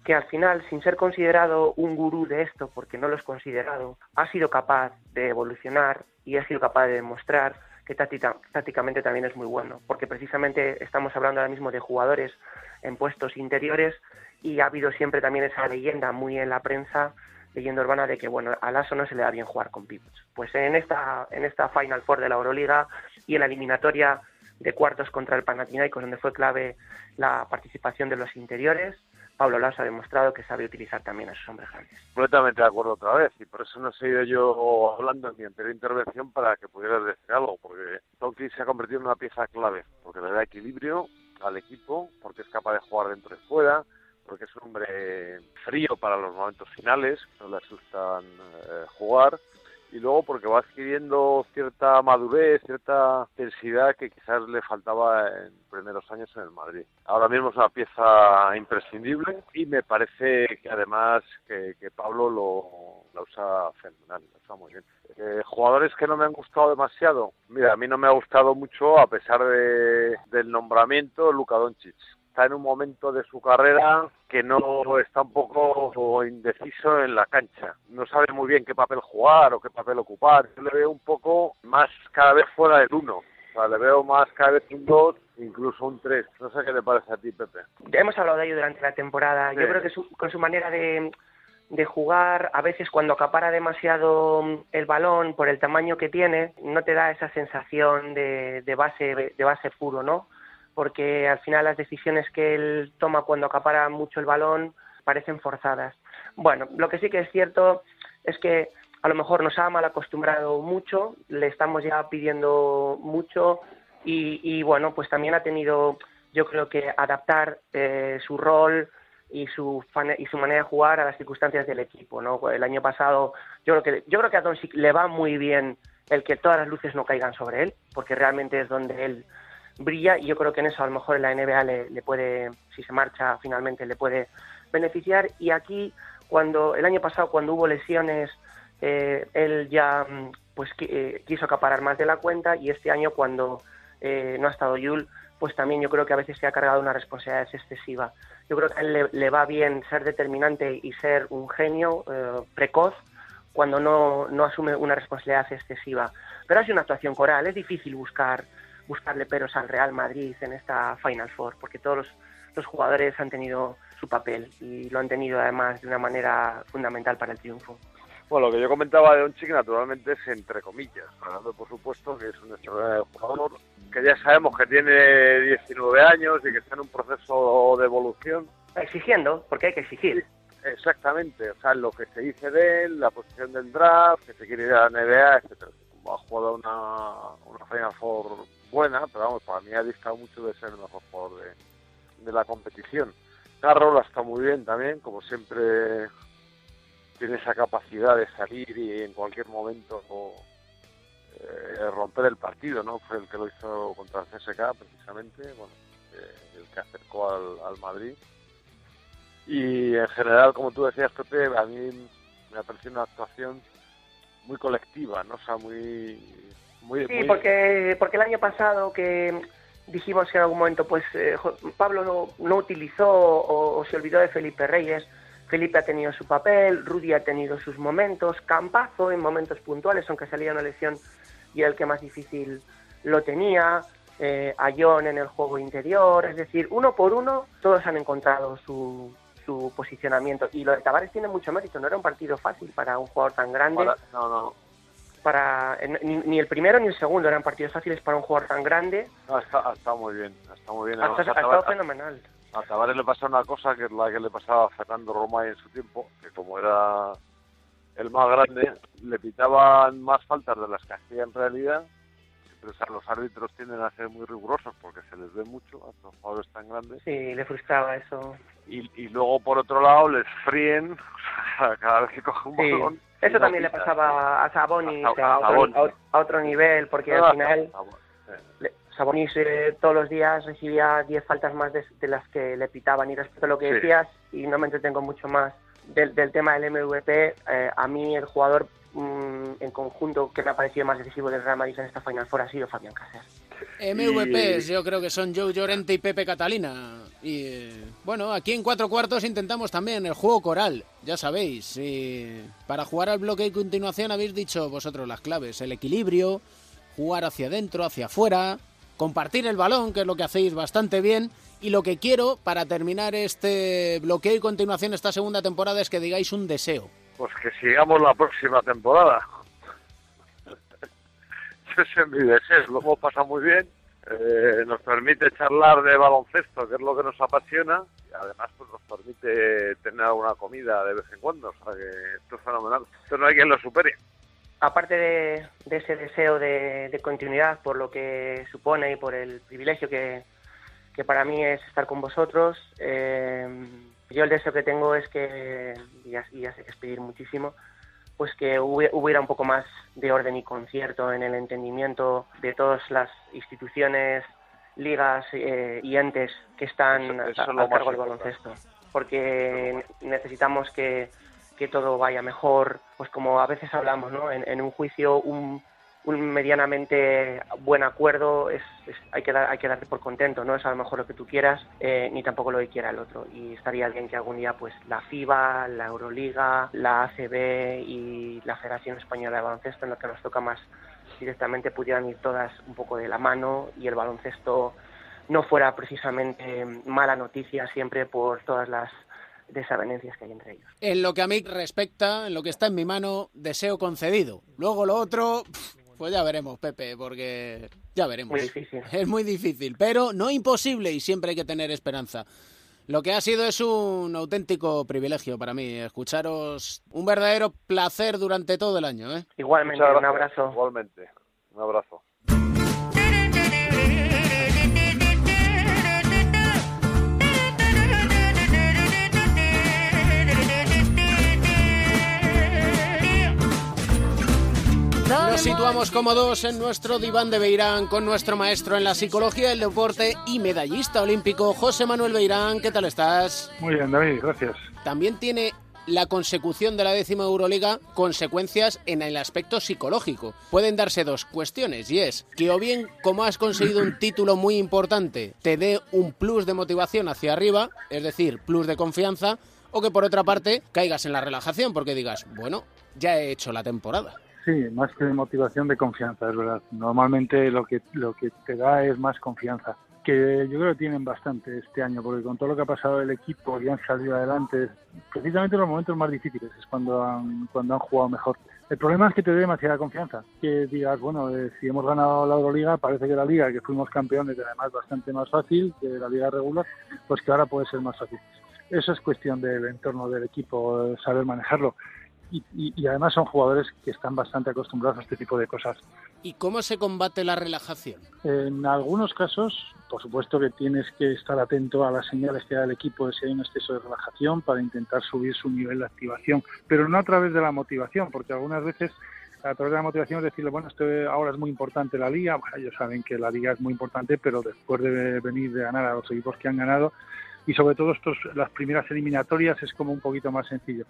que al final, sin ser considerado un gurú de esto, porque no lo es considerado, ha sido capaz de evolucionar y ha sido capaz de demostrar que táctica- tácticamente también es muy bueno, porque precisamente estamos hablando ahora mismo de jugadores en puestos interiores y ha habido siempre también esa leyenda muy en la prensa, leyenda urbana de que bueno, a Lasso no se le da bien jugar con pivots. Pues en esta en esta Final Four de la Euroliga y en la eliminatoria de cuartos contra el Panathinaikos donde fue clave la participación de los interiores, Pablo Lasso ha demostrado que sabe utilizar también a sus hombres grandes. Completamente de acuerdo otra vez, y por eso no he seguido yo hablando en mi anterior intervención para que pudieras decir algo, porque Doncic se ha convertido en una pieza clave, porque le da equilibrio al equipo, porque es capaz de jugar dentro y fuera, porque es un hombre frío para los momentos finales, no le asustan eh, jugar, y luego porque va adquiriendo cierta madurez, cierta intensidad que quizás le faltaba en primeros años en el Madrid. Ahora mismo es una pieza imprescindible y me parece que además que, que Pablo lo, la usa fenomenal, la usa muy bien. Eh, jugadores que no me han gustado demasiado. Mira, a mí no me ha gustado mucho, a pesar de, del nombramiento, Luka Doncic está en un momento de su carrera que no está un poco indeciso en la cancha. No sabe muy bien qué papel jugar o qué papel ocupar. Yo le veo un poco más cada vez fuera del uno. O sea, le veo más cada vez un dos, incluso un tres. No sé qué te parece a ti, Pepe. Ya hemos hablado de ello durante la temporada. Sí. Yo creo que su- con su manera de, de jugar, a veces cuando acapara demasiado el balón por el tamaño que tiene, no te da esa sensación de, de base de base puro, ¿no? Porque al final las decisiones que él toma cuando acapara mucho el balón parecen forzadas. Bueno, lo que sí que es cierto es que a lo mejor nos ha mal acostumbrado mucho, le estamos ya pidiendo mucho y, y, bueno, pues también ha tenido, yo creo que adaptar eh, su rol y su y su manera de jugar a las circunstancias del equipo, ¿no? El año pasado yo creo que yo creo que a Doncic le va muy bien el que todas las luces no caigan sobre él, porque realmente es donde él brilla y yo creo que en eso a lo mejor en la NBA le, puede, si se marcha finalmente, le puede beneficiar. Y aquí, cuando el año pasado, cuando hubo lesiones, eh, él ya mm, pues eh, quiso acaparar más de la cuenta y este año cuando eh, no ha estado Yul, pues también yo creo que a veces se ha cargado una responsabilidad excesiva. Yo creo que a él le, va bien ser determinante y ser un genio precoz cuando no, no asume una responsabilidad excesiva. Pero ha una actuación coral, es difícil buscar buscarle peros al Real Madrid en esta Final Four, porque todos los, los jugadores han tenido su papel y lo han tenido además de una manera fundamental para el triunfo. Bueno, lo que yo comentaba de Doncic naturalmente es entre comillas, hablando por supuesto que es un extraordinario jugador, que ya sabemos que tiene 19 años y que está en un proceso de evolución. Exigiendo, porque hay que exigir. Exactamente, o sea, lo que se dice de él, la posición del draft, que se quiere ir a la NBA, etcétera. Ha jugado una, una Final Four buena, pero vamos, para mí ha distado mucho de ser el mejor jugador de, de la competición. Carroll está muy bien también, como siempre tiene esa capacidad de salir y en cualquier momento eh, romper el partido, ¿no? Fue el que lo hizo contra el CSK precisamente, bueno, eh, el que acercó al, al Madrid. Y en general, como tú decías, Pepe, a mí me ha parecido una actuación muy colectiva, ¿no? O sea, muy... muy Sí, muy- porque, porque el año pasado que dijimos que en algún momento pues eh, Pablo no, no utilizó o, o se olvidó de Felipe Reyes, Felipe ha tenido su papel, Rudy ha tenido sus momentos, Campazo en momentos puntuales, aunque salía una lesión y era el que más difícil lo tenía, eh, Ayón en el juego interior, es decir, uno por uno todos han encontrado su, su posicionamiento. Y lo de Tavares tiene mucho mérito, no era un partido fácil para un jugador tan grande. Para- no, no, para ni, ni el primero ni el segundo eran partidos fáciles para un jugador tan grande. no, ha estado, ha estado muy bien, ha estado muy bien. Ha, a estado fenomenal. A Tavares le pasa una cosa que es la que le pasaba a Fernando Romay en su tiempo, que como era el más grande, le pitaban más faltas de las que hacía en realidad. O sea, los árbitros tienden a ser muy rigurosos porque se les ve mucho a estos jugadores tan grandes. Sí, le frustraba eso. Y, y luego, por otro lado, les fríen [LAUGHS] cada vez que coge un Sí. balón. Eso no también le pita. pasaba a Sabonis A- a, a otro, a otro- nivel, porque No, al final a- a- le- Sabonis eh, todos los días recibía 10 faltas más de, de las que le pitaban. Y respecto a lo que Sí. decías, y no me entretengo mucho más del, del tema del MVP, eh, a mí el jugador mm, en conjunto que me ha parecido más decisivo del Real Madrid en esta Final Four ha sido Fabián Cáceres. MVPs, yo creo que son Joe Llorente y Pepe Catalina. Y eh, bueno, aquí en cuatro cuartos intentamos también el juego coral, ya sabéis. y para jugar al bloque y continuación habéis dicho vosotros las claves: el equilibrio, jugar hacia adentro, hacia afuera, compartir el balón, que es lo que hacéis bastante bien. Y lo que quiero para terminar este bloqueo y continuación esta segunda temporada es que digáis un deseo. Pues que sigamos la próxima temporada. [LAUGHS] Ese es mi deseo, lo hemos pasado muy bien. Eh, nos permite charlar de baloncesto, que es lo que nos apasiona, y además pues nos permite tener alguna comida de vez en cuando, o que esto es fenomenal. Esto no hay quien lo supere. Aparte de, ese deseo de, de continuidad por lo que supone y por el privilegio que, que para mí es estar con vosotros, eh, yo el deseo que tengo es que, y ya, sé que es pedir muchísimo, pues que hubi- hubiera un poco más de orden y concierto en el entendimiento de todas las instituciones, ligas eh, y entes que están Eso- a- es cargo del baloncesto, porque necesitamos que, que todo vaya mejor, pues como a veces hablamos, ¿no? En, en un juicio un, un medianamente buen acuerdo es, hay que dar, hay que darte por contento, no es a lo mejor lo que tú quieras eh, ni tampoco lo que quiera el otro y estaría bien que algún día pues la FIBA, la Euroliga, la ACB y la Federación Española de Baloncesto en lo que nos toca más directamente pudieran ir todas un poco de la mano y el baloncesto no fuera precisamente mala noticia siempre por todas las desavenencias que hay entre ellos. En lo que a mí respecta, en lo que está en mi mano, deseo concedido. Luego lo otro, pues ya veremos, Pepe, porque ya veremos. Muy difícil. Es muy difícil, pero no imposible y siempre hay que tener esperanza. Lo que ha sido es un auténtico privilegio para mí, escucharos un verdadero placer durante todo el año. ¿eh? Igualmente, un abrazo. Igualmente, un abrazo. Nos situamos cómodos en nuestro diván de Beirán con nuestro maestro en la psicología del deporte y medallista olímpico, José Manuel Beirán. ¿Qué tal estás? Muy bien, David, gracias. También tiene la consecución de la décima Euroliga consecuencias en el aspecto psicológico. Pueden darse dos cuestiones y es que o bien como has conseguido un título muy importante te dé un plus de motivación hacia arriba, es decir, plus de confianza, o que por otra parte caigas en la relajación porque digas, bueno, ya he hecho la temporada. Sí, más que de motivación, de confianza, es verdad. Normalmente lo que, lo que te da es más confianza, que yo creo que tienen bastante este año, porque con todo lo que ha pasado el equipo y han salido adelante, precisamente en los momentos más difíciles es cuando han, cuando han jugado mejor. El problema es que te dé demasiada confianza, que digas, bueno, eh, si hemos ganado la Euroliga, parece que la liga, que fuimos campeones, además bastante más fácil que la liga regular, pues que ahora puede ser más fácil. Eso es cuestión del entorno del equipo, eh, saber manejarlo. Y, y- y además son jugadores que están bastante acostumbrados a este tipo de cosas. ¿Y cómo se combate la relajación? En algunos casos, por supuesto que tienes que estar atento a las señales que da el equipo de si hay un exceso de relajación para intentar subir su nivel de activación, pero no a través de la motivación, porque algunas veces a través de la motivación es decirle, bueno, esto ahora es muy importante la liga, bueno, ellos saben que la liga es muy importante, pero después de venir de ganar a los equipos que han ganado, y sobre todo estos, las primeras eliminatorias es como un poquito más sencillo.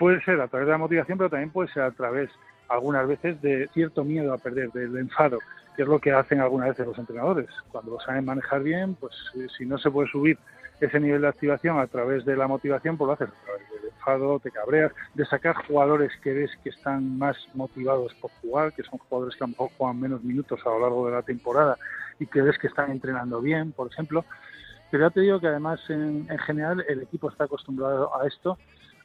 Puede ser a través de la motivación, pero también puede ser a través, algunas veces, de cierto miedo a perder, del enfado, que es lo que hacen algunas veces los entrenadores. Cuando lo saben manejar bien, pues eh, si no se puede subir ese nivel de activación a través de la motivación, pues lo haces a través del enfado, te cabreas, de sacar jugadores que ves que están más motivados por jugar, que son jugadores que a lo mejor juegan menos minutos a lo largo de la temporada y que ves que están entrenando bien, por ejemplo. Pero ya te digo que además en, en general el equipo está acostumbrado a esto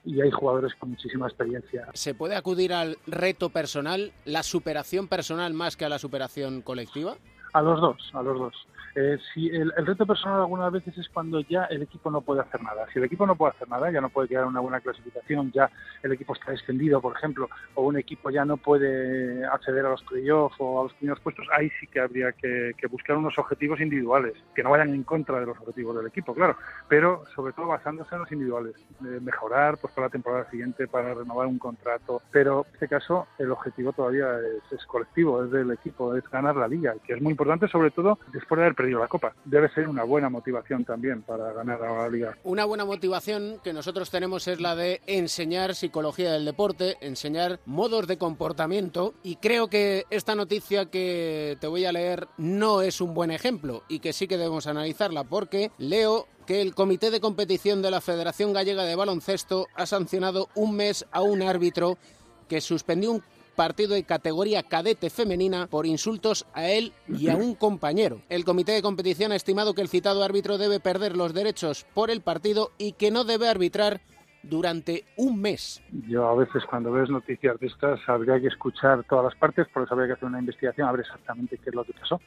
y hay jugadores con muchísima experiencia. ¿Se puede acudir al reto personal, la superación personal más que a la superación colectiva? A los dos, a los dos. Eh, si el, reto personal algunas veces es cuando ya el equipo no puede hacer nada. Si el equipo no puede hacer nada, ya no puede quedar una buena clasificación, ya el equipo está descendido, por ejemplo, o un equipo ya no puede acceder a los playoffs o a los primeros puestos, ahí sí que habría que, que buscar unos objetivos individuales, que no vayan en contra de los objetivos del equipo, claro, pero sobre todo basándose en los individuales, eh, mejorar pues para la temporada siguiente, para renovar un contrato, pero en este caso el objetivo todavía es, es colectivo, es del equipo, es ganar la liga, que es muy importante sobre todo después de haber la Copa. Debe ser una buena motivación también para ganar la liga. Una buena motivación que nosotros tenemos es la de enseñar psicología del deporte, enseñar modos de comportamiento y creo que esta noticia que te voy a leer no es un buen ejemplo y que sí que debemos analizarla porque leo que el Comité de Competición de la Federación Gallega de Baloncesto ha sancionado un mes a un árbitro que suspendió un partido de categoría cadete femenina por insultos a él y a un compañero. El comité de competición ha estimado que el citado árbitro debe perder los derechos por el partido y que no debe arbitrar durante un mes. Yo a veces cuando ves noticias de estas habría que escuchar todas las partes, por eso habría que hacer una investigación a ver exactamente qué es lo que pasó,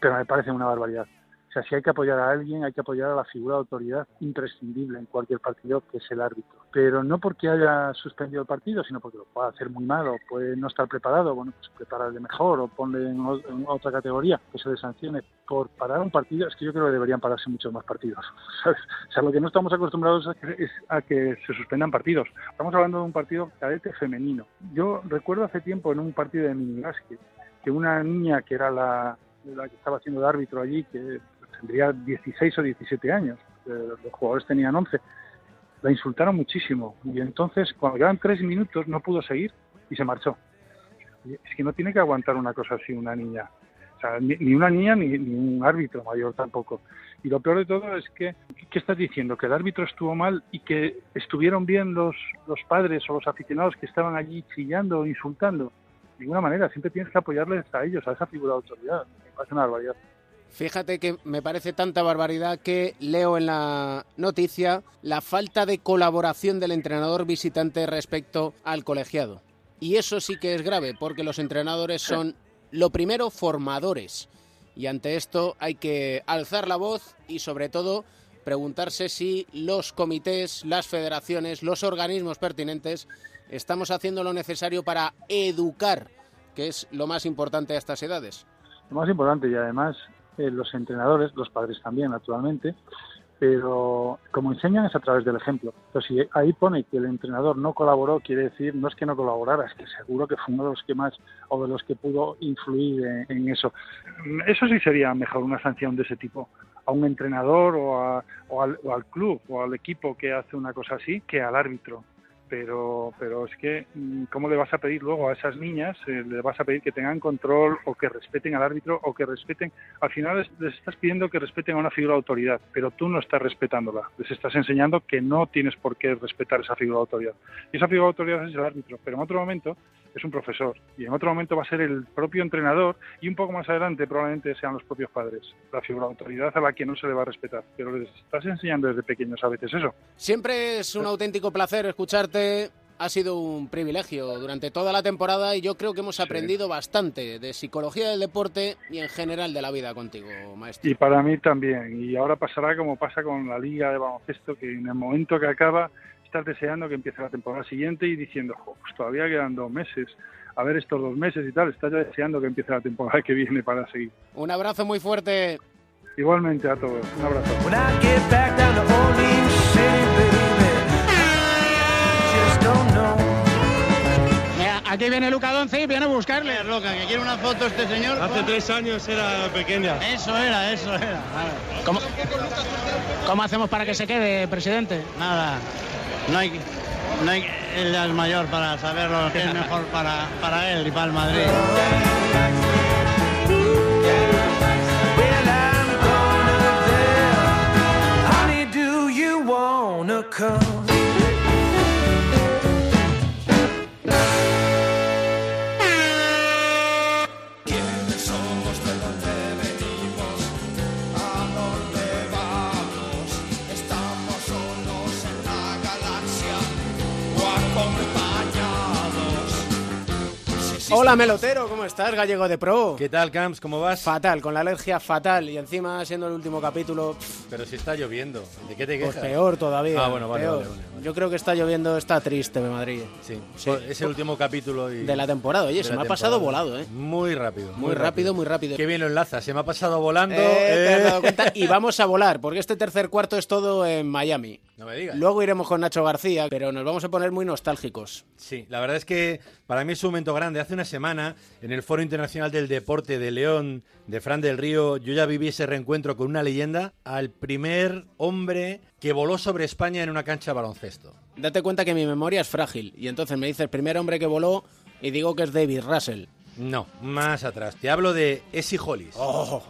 pero me parece una barbaridad. O sea, si hay que apoyar a alguien, hay que apoyar a la figura de autoridad imprescindible en cualquier partido, que es el árbitro. Pero no porque haya suspendido el partido, sino porque lo puede hacer muy mal o puede no estar preparado. Bueno, pues prepararle mejor o ponle en, otra categoría que se le sancione. Por parar un partido, es que yo creo que deberían pararse muchos más partidos. [LAUGHS] O sea, lo que no estamos acostumbrados a que, es a que se suspendan partidos. Estamos hablando de un partido cadete femenino. Yo recuerdo hace tiempo en un partido de minibásquet que una niña que era la que estaba haciendo de árbitro allí, que tendría 16 o 17 años, eh, los jugadores tenían 11, la insultaron muchísimo y entonces cuando quedan tres minutos no pudo seguir y se marchó. Es que no tiene que aguantar una cosa así una niña. O sea, ni, ni una niña ni, ni un árbitro mayor tampoco. Y lo peor de todo es que, ¿qué estás diciendo? Que el árbitro estuvo mal y que estuvieron bien los, los padres o los aficionados que estaban allí chillando o insultando. De ninguna manera, siempre tienes que apoyarles a ellos, a esa figura de autoridad. Me parece una barbaridad. Fíjate que me parece tanta barbaridad que leo en la noticia la falta de colaboración del entrenador visitante respecto al colegiado. Y eso sí que es grave, porque los entrenadores son, lo primero, formadores. Y ante esto hay que alzar la voz y, sobre todo, preguntarse si los comités, las federaciones, los organismos pertinentes estamos haciendo lo necesario para educar, que es lo más importante a estas edades. Lo más importante y además eh, los entrenadores, los padres también, naturalmente, pero como enseñan es a través del ejemplo. Entonces, si ahí pone que el entrenador no colaboró, quiere decir no es que no colaborara, es que seguro que fue uno de los que más o de los que pudo influir en, eso. Eso sí sería mejor una sanción de ese tipo a un entrenador o, a- o al club o al equipo que hace una cosa así que al árbitro pero pero es que mm, cómo le vas a pedir luego a esas niñas eh, le vas a pedir que tengan control o que respeten al árbitro o que respeten al final les, les estás pidiendo que respeten a una figura de autoridad pero tú no estás respetándola. Les estás enseñando que no tienes por qué respetar esa figura de autoridad. Y esa figura de autoridad es el árbitro pero en otro momento es un profesor y en otro momento va a ser el propio entrenador y un poco más adelante probablemente sean los propios padres la figura de autoridad a la que no se le va a respetar. Pero les estás enseñando desde pequeños a veces eso. Siempre es un auténtico placer escucharte. Ha sido un privilegio durante toda la temporada y yo creo que hemos aprendido bastante de psicología del deporte y en general de la vida contigo, maestro. Y para mí también. Y ahora pasará como pasa con la liga de baloncesto, que en el momento que acaba estás deseando que empiece la temporada siguiente y diciendo, "Jo, pues todavía quedan dos meses. A ver estos dos meses y tal, estás ya deseando que empiece la temporada que viene para seguir. Un abrazo muy fuerte. Igualmente a todos. Un abrazo. Aquí viene Luca Doncic, viene a buscarle. Loca, que quiere una foto este señor. Hace tres años era pequeña. Eso era, eso era. ¿Cómo, ¿Cómo hacemos para que se quede, presidente? Nada, no hay, no hay, él ya es mayor para saber lo que es mejor para, para él y para el Madrid. Hola Melotero, ¿cómo estás, gallego de pro? ¿Qué tal, Camps? ¿Cómo vas? Fatal, con la alergia fatal y encima siendo el último capítulo, pff, Pero si está lloviendo. ¿De qué te pues quejas? peor todavía. Ah, bueno, vale, peor. vale, vale, vale. Yo creo que está lloviendo, está triste, Madrid. Sí, Sí. es el último capítulo y- De la temporada, oye, se me ha pasado volado, ¿eh? Muy rápido. Muy rápido, muy rápido. Qué bien lo enlaza. Se me ha pasado volando. Eh, ¿te has eh. dado cuenta? [LAUGHS] Y vamos a volar, porque este tercer cuarto es todo en Miami. No me digas. Luego iremos con Nacho García, pero nos vamos a poner muy nostálgicos. Sí, la verdad es que para mí es un momento grande. Hace una semana, en el Foro Internacional del Deporte de León, de Fran del Río, yo ya viví ese reencuentro con una leyenda, al primer hombre que voló sobre España en una cancha de baloncesto. Date cuenta que mi memoria es frágil, y entonces me dice el primer hombre que voló y digo que es David Russell. No, más atrás. Te hablo de Essie Hollis. Oh.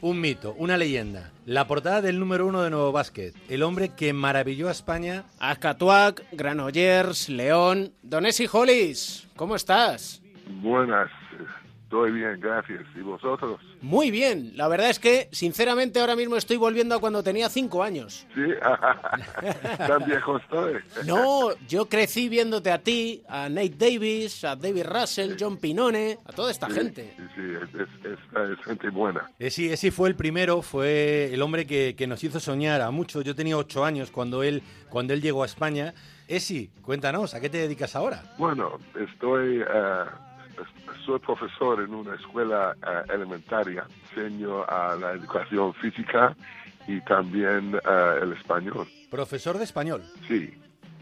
Un mito, una leyenda. La portada del número uno de Nuevo Basket. El hombre que maravilló a España. Ascatuac, Granollers, León. Don Esi Hollis, ¿cómo estás? Buenas, estoy bien, gracias. ¿Y vosotros? Muy bien, la verdad es que sinceramente ahora mismo estoy volviendo a cuando tenía cinco años. [LAUGHS] Sí, [LAUGHS] tan viejo estoy. No, yo crecí viéndote a ti, a Nate Davis, a David Russell, John Pinone, a toda esta Sí, gente. Sí, sí, es, es- es- es gente buena. Esi, Esi fue el primero, fue el hombre que, que nos hizo soñar a muchos. Yo tenía ocho años cuando él, cuando él llegó a España. Esi, cuéntanos, ¿a qué te dedicas ahora? Bueno, estoy, es- soy profesor en una escuela eh, elementaria. Enseño a la educación física y también eh, el español. Profesor de español. Sí,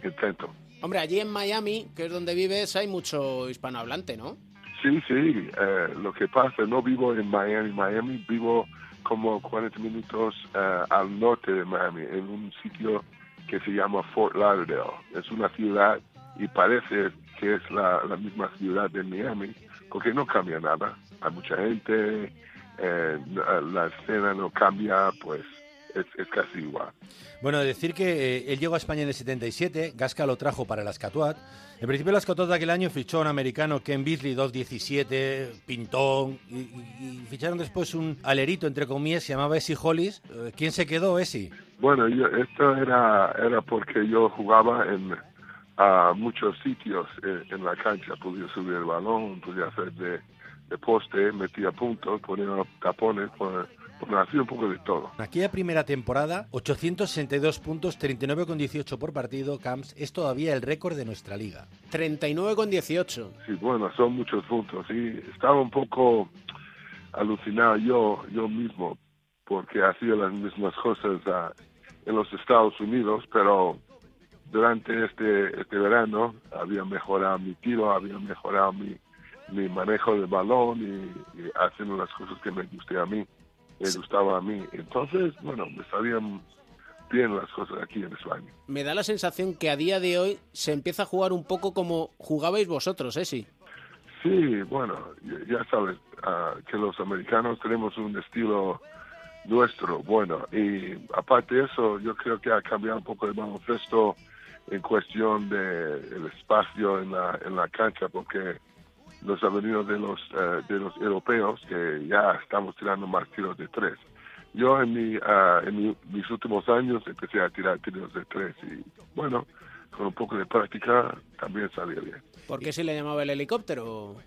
intento. Hombre, allí en Miami, que es donde vives, hay mucho hispanohablante, ¿no? Sí, sí, eh, lo que pasa, no vivo en Miami, Miami, vivo como 40 minutos eh, al norte de Miami, en un sitio que se llama Fort Lauderdale. Es una ciudad y parece que es la, la misma ciudad de Miami, porque no cambia nada. Hay mucha gente, eh, la escena no cambia, pues es, es casi igual. Bueno, decir que eh, él llegó a España en el 77, Gasca lo trajo para el Ascatuat. En principio el Ascatuat de aquel año fichó a un americano, Ken Beasley, 2'17, pintón, y, y- y ficharon después un alerito, entre comillas, se llamaba Esi Hollis. Eh, ¿Quién se quedó, Esi? Bueno, yo, esto era, era porque yo jugaba en a muchos sitios eh, en la cancha. Podía subir el balón, podía hacer de, de poste, metía puntos, ponía tapones, ponía, ponía- hacía un poco de todo. En aquella primera temporada, 862 puntos, 39,18 por partido, Camps, es todavía el récord de nuestra liga. 39,18. Sí, bueno, son muchos puntos. Sí, estaba un poco alucinado yo, yo mismo, porque hacía las mismas cosas ah, en los Estados Unidos, pero durante este, este verano había mejorado mi tiro, había mejorado mi, mi manejo del balón y, y haciendo las cosas que me gusté a mí, me gustaba a mí. Entonces, bueno, me salían bien las cosas aquí en España. Me da la sensación que a día de hoy se empieza a jugar un poco como jugabais vosotros, ¿eh? Sí. Sí, bueno, ya- sabes ah, que los americanos tenemos un estilo nuestro, bueno, y aparte de eso, yo creo que ha cambiado un poco el baloncesto en cuestión de el espacio en la, en la cancha, porque nos ha venido de los, eh, de los europeos que ya estamos tirando más tiros de tres. Yo en, mi, ah, en mi- mis últimos años empecé a tirar tiros de tres y bueno, con un poco de práctica también salía bien. ¿Por qué se le llamaba el helicóptero? [LAUGHS]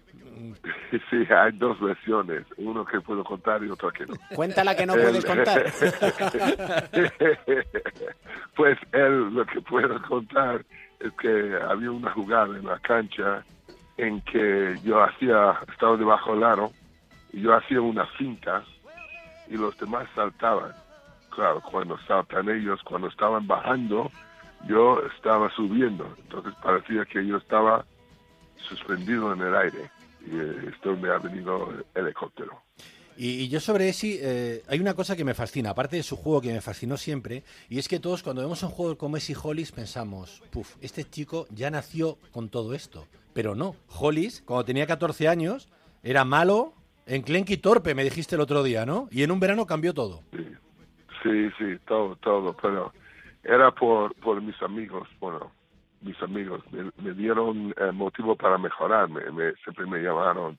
Sí, hay dos versiones, uno que puedo contar y otra que no. Cuéntala que no El- puedes contar. [LAUGHS] pues él lo que puedo contar es que había una jugada en la cancha en que yo hacía, estaba debajo del aro y yo hacía una finta y los demás saltaban. Claro, cuando saltan ellos, cuando estaban bajando, yo estaba subiendo. Entonces parecía que yo estaba suspendido en el aire y eh, es donde ha venido el helicóptero. Y, y yo sobre Esi, eh, hay una cosa que me fascina, aparte de su juego que me fascinó siempre, y es que todos cuando vemos un juego como Esi Hollis pensamos, puf, este chico ya nació con todo esto. Pero no, Hollis, cuando tenía 14 años, era malo, enclenque y torpe, me dijiste el otro día, ¿no? Y en un verano cambió todo. Sí, sí, todo, todo, pero era por, por mis amigos, bueno, mis amigos me, dieron eh, motivo para mejorar, me, siempre me llamaron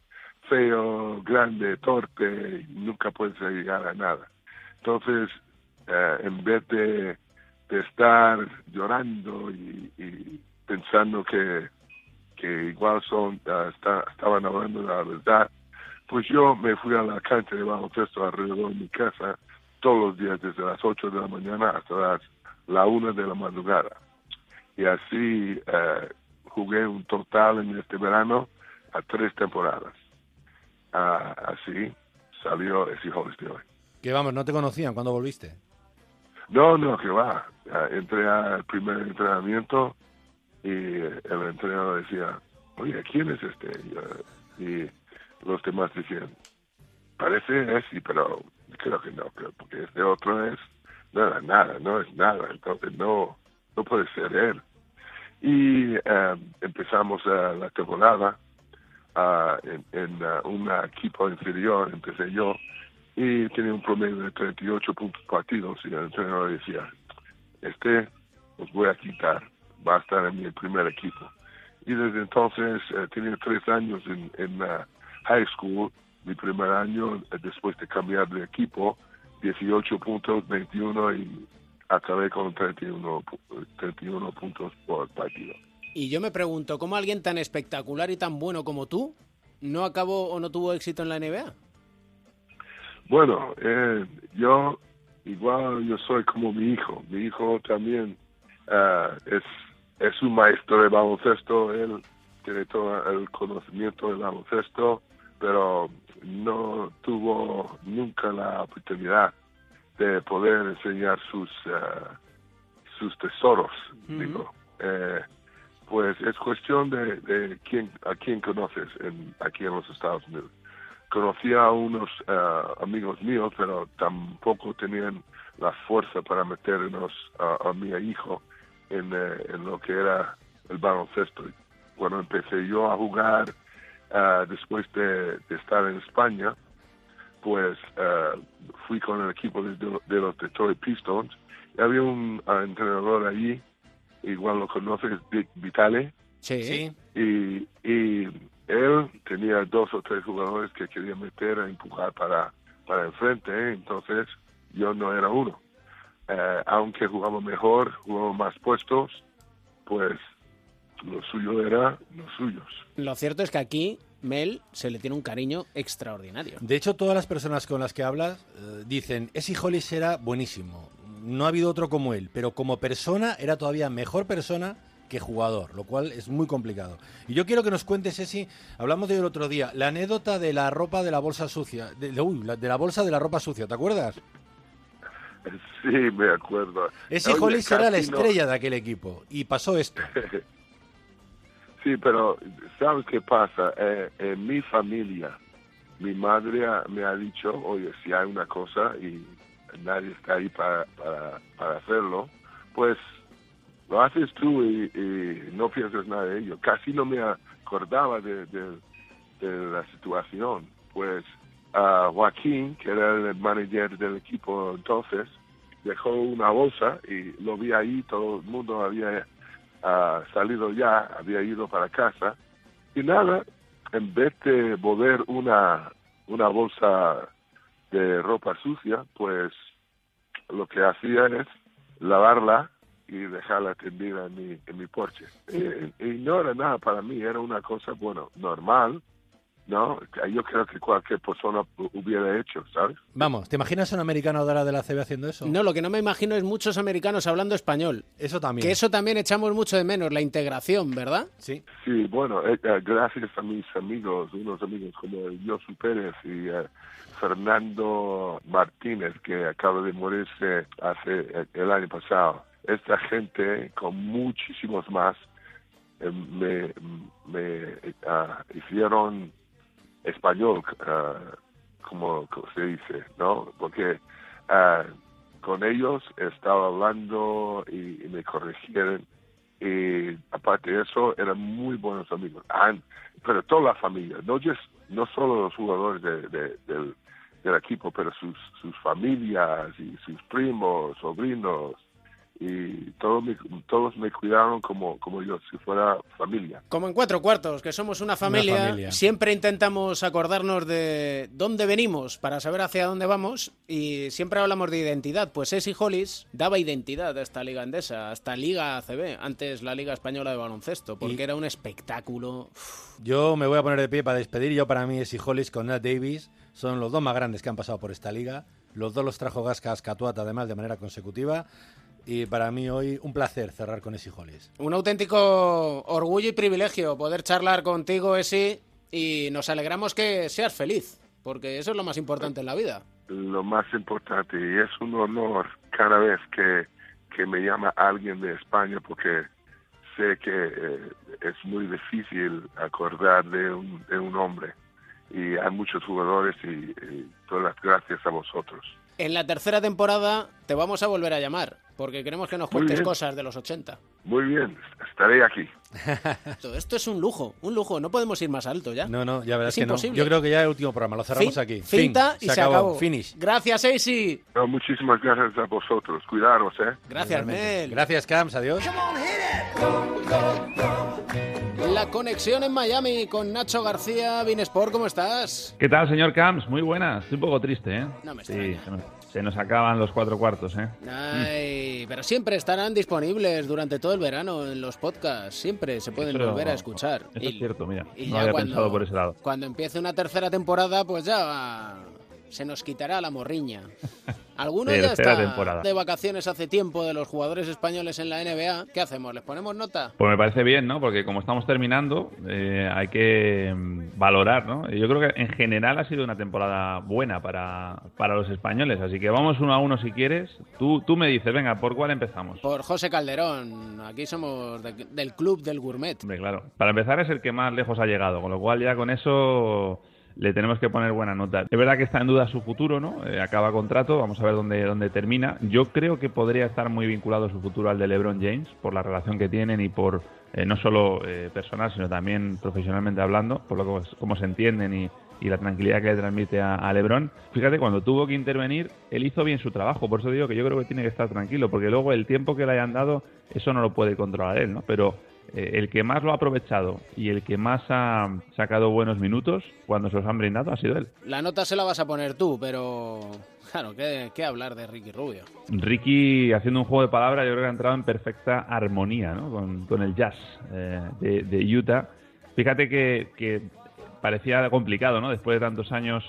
feo, grande, torpe, nunca puedes llegar a nada. Entonces, eh, en vez de, de estar llorando y, pensando que, que igual son, está- estaban hablando de la verdad, pues yo me fui a la cancha de baloncesto alrededor de mi casa todos los días, desde las 8 de la mañana hasta las, la 1 de la madrugada. Y así eh, jugué un total en este verano a tres temporadas. Ah, así salió ese Hollis de hoy. Que vamos, no te conocían cuando volviste. No, no, que va. Ah, entré al primer entrenamiento y el entrenador decía, oye, ¿quién es este? Y, los demás decían, parece ese, pero creo que no, creo, porque este otro es nada, nada, no es nada, entonces no, no puede ser él. Y eh, empezamos eh, la temporada ah, en, ah, un equipo inferior, empecé yo, y tenía un promedio de 38 puntos partidos y el entrenador decía, este os voy a quitar, va a estar en mi primer equipo. y desde entonces eh, tenía tres años en, en high school, mi primer año eh, después de cambiar de equipo, 18 puntos, 21 y acabé con 31, pu- 31 puntos por partido. Y yo me pregunto, ¿cómo alguien tan espectacular y tan bueno como tú no acabó o no tuvo éxito en la NBA? Bueno, eh, yo igual yo soy como mi hijo. Mi hijo también ah, es es un maestro de baloncesto. Él tiene todo el conocimiento del baloncesto, pero no tuvo nunca la oportunidad de poder enseñar sus ah, sus tesoros. Digo, Eh, pues es cuestión de, de quién a quién conoces en, aquí en los Estados Unidos conocí a unos eh, amigos míos, pero tampoco tenían la fuerza para meternos a, a mi hijo en, eh, en lo que era el baloncesto. Cuando empecé yo a jugar eh, después de, de estar en España, pues eh, fui con el equipo de, de los Detroit Pistons y había un eh, entrenador allí, igual lo conoces, Dick Vitale, Sí. y, y él tenía dos o tres jugadores que quería meter a empujar para, para enfrente, ¿eh? entonces yo no era uno. Aunque jugaba mejor, jugaba más puestos, pues lo suyo era los suyos. Lo cierto es que aquí Mel se le tiene un cariño extraordinario. De hecho, todas las personas con las que hablas eh, dicen, ese Hollis era buenísimo, no ha habido otro como él, pero como persona era todavía mejor persona que jugador, lo cual es muy complicado. Y yo quiero que nos cuentes, Esi, hablamos de ello el otro día, la anécdota de la ropa de la bolsa sucia, de, de- uy, la- de la bolsa de la ropa sucia, ¿te acuerdas? [LAUGHS] Sí, me acuerdo. Ese Hollis era la no- estrella de aquel equipo y pasó esto. [LAUGHS] Sí, pero ¿sabes qué pasa? Eh, en mi familia, mi madre me ha dicho, oye, si hay una cosa y nadie está ahí para, para, para hacerlo, pues lo haces tú y, no piensas nada de ello. Casi no me acordaba de, de- de la situación. Pues ah, Joaquín, que era el manager del equipo entonces, dejó una bolsa y lo vi ahí, todo el mundo había ah, salido ya, había ido para casa y nada, en vez de volver una, una bolsa de ropa sucia, pues lo que hacía es lavarla y dejarla tendida en mi, en mi porche. Y, y no era nada para mí, era una cosa, bueno, normal, ¿no? Yo creo que cualquier persona hubiera hecho, ¿sabes? Vamos, ¿te imaginas a un americano ahora de la CB haciendo eso? No, lo que no me imagino es muchos americanos hablando español. Eso también. Que eso también echamos mucho de menos, la integración, ¿verdad? Sí. Sí, bueno, eh, eh, gracias a mis amigos, unos amigos como Josu Pérez y eh, Fernando Martínez, que acaba de morirse hace eh, el año pasado. Esta gente, con muchísimos más, eh, me, me ah, hicieron español, ah, como, se dice, ¿no? Porque ah, con ellos estaba hablando y, me corrigieron y aparte de eso eran muy buenos amigos Ah, pero toda la familia no just, no solo los jugadores de- del, del equipo pero sus sus familias y sus primos sobrinos y todos me, todos me cuidaron como como yo si fuera familia Como en cuatro cuartos, que somos una familia, familia. siempre intentamos acordarnos de dónde venimos para saber hacia dónde vamos y siempre hablamos de identidad. Pues Esi Hollis daba identidad a esta liga andesa, a esta liga ACB, antes la Liga Española de Baloncesto, porque Y- era un espectáculo. Yo me voy a poner de pie para despedir. Yo para mí es Hollis con Nat Davis. Son los dos más grandes que han pasado por esta liga. Los dos los trajo Gascas Catuata además de manera consecutiva. Y para mí hoy un placer cerrar con ese Hollis. Un auténtico orgullo y privilegio poder charlar contigo, Esi, y nos alegramos que seas feliz, porque eso es lo más importante en la vida. lo más importante y es un honor cada vez que, que me llama alguien de España porque sé que eh, es muy difícil acordar de un, de un hombre y hay muchos jugadores y, y todas las gracias a vosotros. En la tercera temporada te vamos a volver a llamar, porque queremos que nos cuentes cosas de los 80. Muy bien, estaré aquí. [LAUGHS] Todo Esto es un lujo, un lujo, no podemos ir más alto ya. No, no, ya verás Es que imposible. no. Yo creo que ya es el último programa. Lo cerramos Fin- aquí. Finta Fin. y se, acabó. Finish. Gracias. No, muchísimas gracias a vosotros. Cuidaros, ¿eh? Gracias. Mel. Gracias, Camps. Adiós. La la conexión en Miami con Nacho García, Binesport, ¿cómo estás? ¿Qué tal, señor Camps? Muy buenas. Estoy un poco triste, ¿eh? No me sí, se nos, se nos acaban los cuatro cuartos, ¿eh? Ay, pero siempre estarán disponibles durante todo el verano en los podcasts, siempre se pueden volver a escuchar. Eso es cierto, mira. y No había cuando- pensado por ese lado. Cuando empiece una tercera temporada, pues ya se nos quitará la morriña. [LAUGHS] Alguno ya Tercera está temporada. de vacaciones hace tiempo de los jugadores españoles en la NBA. ¿Qué hacemos? ¿Les ponemos nota? Pues me parece bien, ¿no? Porque como estamos terminando, eh, hay que mm, valorar, ¿no? Yo creo que en general ha sido una temporada buena para, para los españoles. Así que vamos uno a uno si quieres. Tú, tú me dices, venga, ¿por cuál empezamos? Por José Calderón. Aquí somos de- del club del gourmet. Hombre, claro. Para empezar es el que más lejos ha llegado, con lo cual ya con eso le tenemos que poner buena nota. Es verdad que está en duda su futuro, ¿no? Eh, acaba contrato, vamos a ver dónde, dónde termina. Yo creo que podría estar muy vinculado su futuro al de LeBron James, por la relación que tienen y por eh, no solo eh, personal, sino también profesionalmente hablando, por lo que, cómo se entienden y, y la tranquilidad que le transmite a, a LeBron. Fíjate, cuando tuvo que intervenir, él hizo bien su trabajo, por eso digo que yo creo que tiene que estar tranquilo, porque luego el tiempo que le hayan dado, eso no lo puede controlar él, ¿no? Pero eh, el que más lo ha aprovechado y el que más ha sacado buenos minutos cuando se los han brindado ha sido él. La nota se la vas a poner tú, pero claro, ¿qué, qué hablar de Ricky Rubio? Ricky haciendo un juego de palabras, yo creo que ha entrado en perfecta armonía ¿no? con, con el jazz eh, de, de Utah. Fíjate que, que parecía complicado, ¿no? Después de tantos años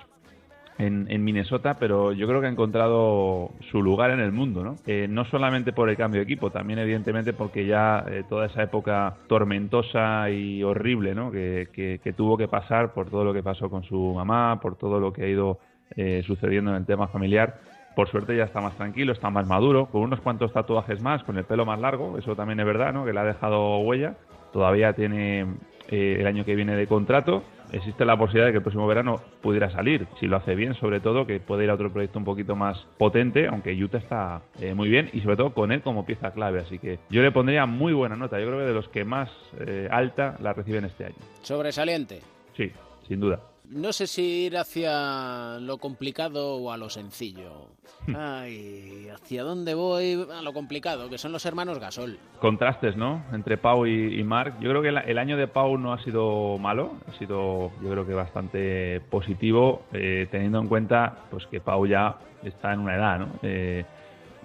en, Minnesota, pero yo creo que ha encontrado su lugar en el mundo, ¿no? Eh, no solamente por el cambio de equipo, también evidentemente porque ya eh, toda esa época tormentosa y horrible, ¿no? Que tuvo que pasar por todo lo que pasó con su mamá, por todo lo que ha ido eh, sucediendo en el tema familiar. Por suerte ya está más tranquilo, está más maduro, con unos cuantos tatuajes más, con el pelo más largo, eso también es verdad, ¿no? Que le ha dejado huella. Todavía tiene eh, el año que viene de contrato. Existe la posibilidad de que el próximo verano pudiera salir, si lo hace bien, sobre todo, que puede ir a otro proyecto un poquito más potente, aunque Utah está eh, muy bien y sobre todo con él como pieza clave. Así que yo le pondría muy buena nota. Yo creo que de los que más eh, alta la reciben este año. Sobresaliente. Sí, sin duda. No sé si ir hacia lo complicado o a lo sencillo. Hmm. Ay, ¿hacia dónde voy? A lo complicado, que son los hermanos Gasol. contrastes, ¿no? Entre Pau y, y Marc. Yo creo que la- el año de Pau no ha sido malo, ha sido, yo creo que bastante positivo, eh, teniendo en cuenta, pues que Pau ya está en una edad, ¿no? Eh,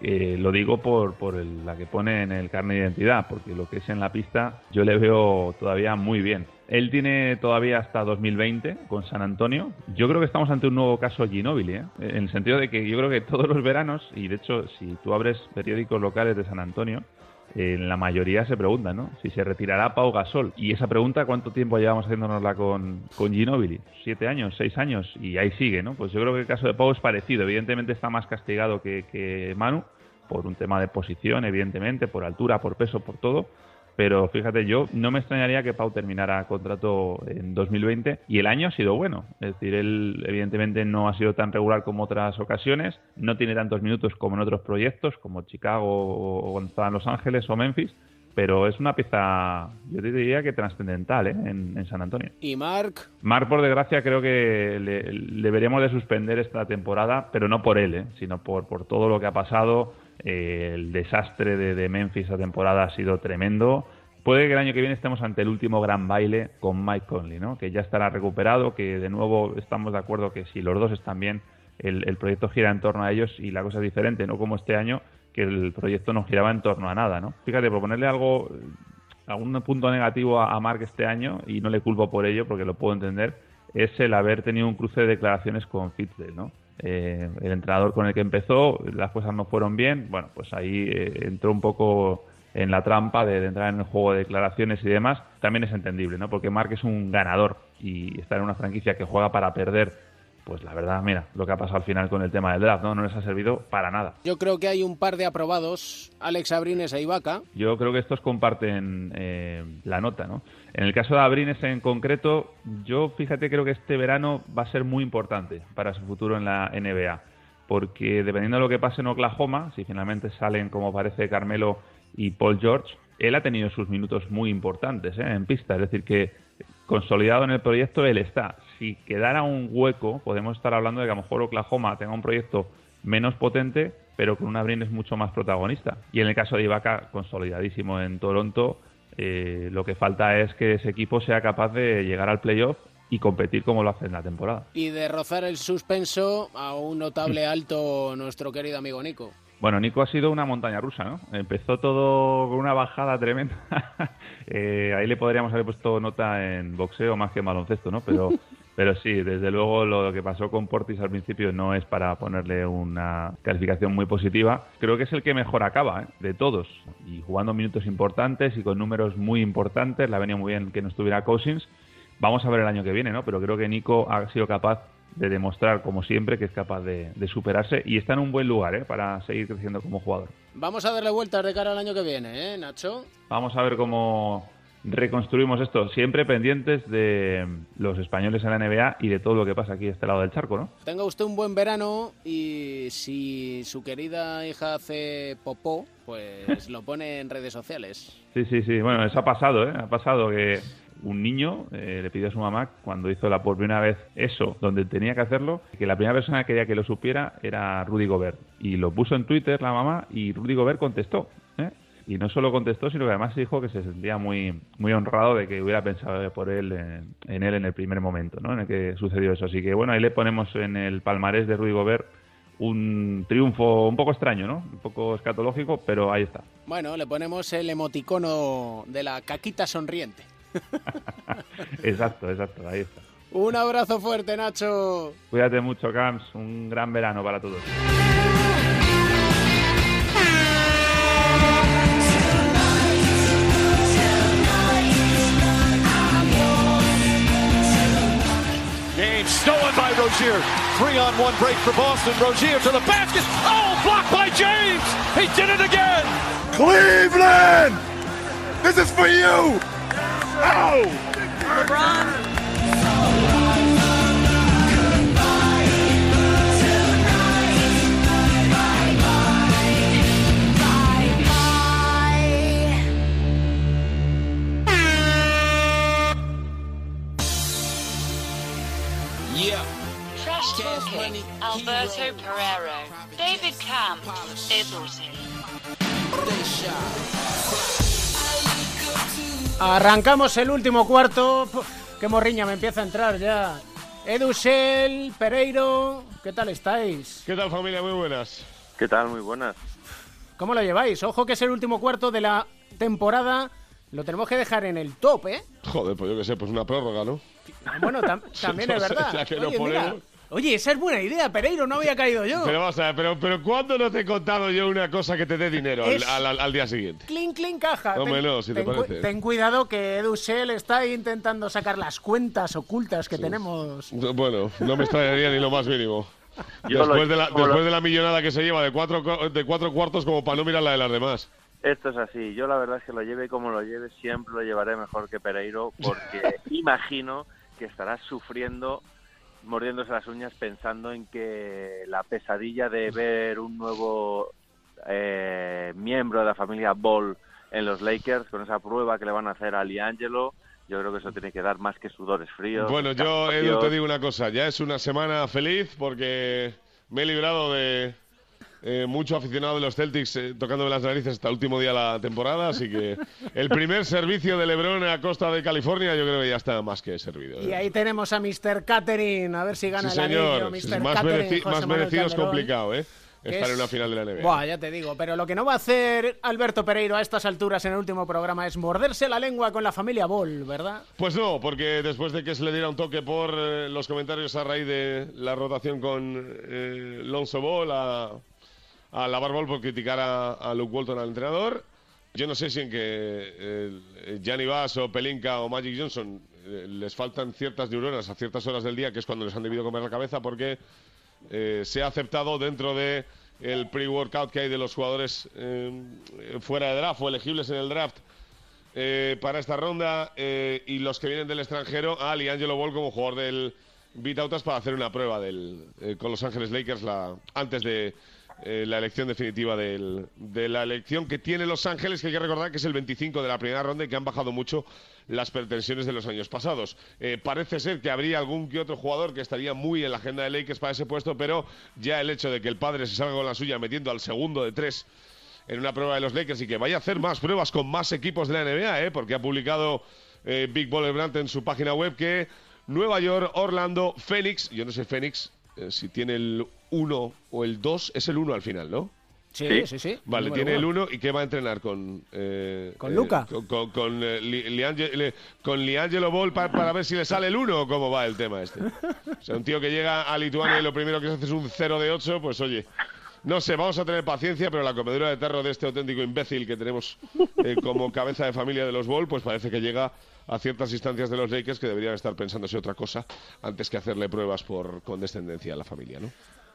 eh, lo digo por, por el- la que pone en el carnet de identidad, porque lo que es en la pista yo le veo todavía muy bien. Él tiene todavía hasta 2020 con San Antonio. Yo creo que estamos ante un nuevo caso Ginóbili, ¿eh? en el sentido de que yo creo que todos los veranos, y de hecho si tú abres periódicos locales de San Antonio, en la mayoría se preguntan, ¿no? Si se retirará Pau Gasol. Y esa pregunta, ¿cuánto tiempo llevamos haciéndonosla con, con Ginóbili? ¿Siete años? ¿Seis años? Y ahí sigue, ¿no? Pues yo creo que el caso de Pau es parecido. Evidentemente está más castigado que, que Manu, por un tema de posición, evidentemente, por altura, por peso, por todo. Pero fíjate, yo no me extrañaría que Pau terminara contrato en 2020 y el año ha sido bueno. Es decir, él evidentemente no ha sido tan regular como otras ocasiones, no tiene tantos minutos como en otros proyectos, como Chicago o cuando estaba en Los Ángeles o Memphis, pero es una pieza, yo te diría que trascendental ¿eh? en, en San Antonio. ¿Y Mark? Marc, por desgracia, creo que le, le deberíamos de suspender esta temporada, pero no por él, ¿eh? sino por, por todo lo que ha pasado. Eh, el desastre de, Memphis esta temporada ha sido tremendo. Puede que el año que viene estemos ante el último gran baile con Mike Conley, ¿no? que ya estará recuperado, que de nuevo estamos de acuerdo que si los dos están bien, el, proyecto gira en torno a ellos y la cosa es diferente, no como este año, que el proyecto no giraba en torno a nada. ¿no? Fíjate, por ponerle algo algún punto negativo a, a Mark este año, y no le culpo por ello porque lo puedo entender, es el haber tenido un cruce de declaraciones con Fitzdale, ¿no? Eh, el entrenador con el que empezó, las cosas no fueron bien, bueno, pues ahí eh, entró un poco en la trampa de, entrar en el juego de declaraciones y demás, también es entendible, ¿no? Porque Mark es un ganador y está en una franquicia que juega para perder, pues la verdad, mira, lo que ha pasado al final con el tema del draft, ¿no? No les ha servido para nada. Yo creo que hay un par de aprobados, Alex Abrines e Ibaka. Yo creo que estos comparten eh, la nota, ¿no? En el caso de Abrines en concreto, yo fíjate creo que este verano va a ser muy importante para su futuro en la NBA, porque dependiendo de lo que pase en Oklahoma, si finalmente salen como parece Carmelo y Paul George, él ha tenido sus minutos muy importantes ¿eh? en pista, es decir que consolidado en el proyecto él está. Si quedara un hueco, podemos estar hablando de que a lo mejor Oklahoma tenga un proyecto menos potente, pero con un Abrines mucho más protagonista. Y en el caso de Ibaka, consolidadísimo en Toronto, Eh, lo que falta es que ese equipo sea capaz de llegar al playoff y competir como lo hace en la temporada. Y de rozar el suspenso a un notable alto nuestro querido amigo Nico. Bueno, Nico ha sido una montaña rusa, ¿no? Empezó todo con una bajada tremenda. [LAUGHS] Eh, ahí le podríamos haber puesto nota en boxeo más que en baloncesto, ¿no? Pero, [LAUGHS] pero sí, desde luego lo que pasó con Portis al principio no es para ponerle una calificación muy positiva. Creo que es el que mejor acaba, ¿eh? De todos. Y jugando minutos importantes y con números muy importantes. Le ha venido muy bien que no estuviera Cousins. Vamos a ver el año que viene, ¿no? Pero creo que Nico ha sido capaz de demostrar, como siempre, que es capaz de, de superarse y está en un buen lugar ¿eh? para seguir creciendo como jugador. Vamos a darle vueltas de cara al año que viene, ¿eh, Nacho? Vamos a ver cómo reconstruimos esto, siempre pendientes de los españoles en la NBA y de todo lo que pasa aquí a este lado del charco, ¿no? Tenga usted un buen verano y si su querida hija hace popó, pues [LAUGHS] lo pone en redes sociales. Sí, sí, sí. Bueno, eso ha pasado, ¿eh? Ha pasado que un niño eh, le pidió a su mamá cuando hizo la por primera vez eso, donde tenía que hacerlo, que la primera persona que quería que lo supiera era Rudy Gobert. Y lo puso en Twitter la mamá y Rudy Gobert contestó. ¿eh? Y no solo contestó, sino que además dijo que se sentía muy, muy honrado de que hubiera pensado por él en, él en el primer momento, ¿no? En el que sucedió eso. Así que bueno, ahí le ponemos en el palmarés de Rudy Gobert un triunfo un poco extraño, ¿no? Un poco escatológico, pero ahí está. Bueno, le ponemos el emoticono de la caquita sonriente. [LAUGHS] exacto, exacto, ahí está. Un abrazo fuerte, Nacho. Cuídate mucho, Camps. Un gran verano para todos. Game stolen by Rozier. Three on one break for Boston. Rozier to the basket. Oh, blocked by James. He did it again. Cleveland! This is for you! Oh! LeBron. Trash talking. Alberto Pereiro. David Camp. Edelson. Arrancamos el último cuarto. Qué morriña me empieza a entrar ya. Edusel, Pereiro, ¿qué tal estáis? ¿Qué tal familia? Muy buenas. ¿Qué tal? Muy buenas. ¿Cómo lo lleváis? Ojo que es el último cuarto de la temporada. Lo tenemos que dejar en el top, ¿eh? Joder, pues yo qué sé, pues una prórroga, ¿no? Bueno, tam- [LAUGHS] también es verdad. ya que Oye, ponemos. Oye, esa es buena idea, Pereiro, no había caído yo. Pero vamos a ver, pero, pero ¿cuándo no te he contado yo una cosa que te dé dinero al, Es- al- al- al día siguiente? Clean, clean, caja. No, si te ten, cu- parece. ten cuidado que Edusel está ahí intentando sacar las cuentas ocultas que tenemos. Bueno, no me extrañaría ni lo más mínimo. [LAUGHS] Después, de la, como lo- después de la millonada que se lleva de cuatro, co- de cuatro cuartos como para no mirar la de las demás. Esto es así. Yo la verdad es que lo lleve como lo lleve, siempre lo llevaré mejor que Pereiro, porque [LAUGHS] imagino que estarás sufriendo, mordiéndose las uñas, pensando en que la pesadilla de ver un nuevo eh, miembro de la familia Ball en los Lakers, con esa prueba que le van a hacer a Liangelo, yo creo que eso tiene que dar más que sudores fríos. Bueno, yo, Edu, te digo una cosa. Ya es una semana feliz porque me he librado de eh, mucho aficionado de los Celtics eh, tocándome las narices hasta el último día de la temporada. Así que [LAUGHS] el primer servicio de LeBron a costa de California yo creo que ya está más que servido. Y ahí tenemos a Mr. Catering, a ver si gana Sí, el anillo. señor. Mr. Sí, más, Catering, mereci- José más merecido es complicado, ¿eh? Estar es- en una final de la NBA. Buah, ya te digo, pero lo que no va a hacer Alberto Pereiro a estas alturas en el último programa es morderse la lengua con la familia Ball, ¿verdad? Pues no, porque después de que se le diera un toque por eh, los comentarios a raíz de la rotación con eh, Lonzo Ball a, a Lavar Ball por criticar a, Luke Walton al entrenador, yo no sé si en que eh, Gianni Bass o Pelinka o Magic Johnson eh, les faltan ciertas neuronas a ciertas horas del día, que es cuando les han debido comer la cabeza, porque eh, se ha aceptado dentro de el pre-workout que hay de los jugadores eh, fuera de draft o elegibles en el draft para esta ronda y los que vienen del extranjero a Liangelo Ball como jugador del Vitautas para hacer una prueba del, con Los Ángeles Lakers la, antes de eh, la elección definitiva del- de la elección que tiene Los Ángeles, que hay que recordar que es el 25 de la primera ronda y que han bajado mucho las pretensiones de los años pasados. Eh, parece ser que habría algún que otro jugador que estaría muy en la agenda de Lakers para ese puesto, pero ya el hecho de que el padre se salga con la suya metiendo al segundo de tres en una prueba de los Lakers y que vaya a hacer más pruebas con más equipos de la NBA, ¿eh? porque ha publicado eh, Big Baller Brand en su página web que Nueva York, Orlando, Phoenix, yo no sé Phoenix eh, si tiene el 1 o el 2, es el 1 al final, ¿no? Sí, sí, sí. Vale, tiene el uno. 1 y ¿qué va a entrenar con... eh, ¿Con eh, Luka? con con, con, eh, con Liangelo Ball pa- para ver si le sale el 1 o cómo va el tema este. O sea, un tío que llega a Lituania y lo primero que se hace es un 0 de 8, pues oye... No sé, vamos a tener paciencia, pero la comedura de tarro de este auténtico imbécil que tenemos eh, como cabeza de familia de los Ball, pues parece que llega a ciertas instancias de los Lakers que deberían estar pensándose otra cosa antes que hacerle pruebas por condescendencia a la familia, ¿no?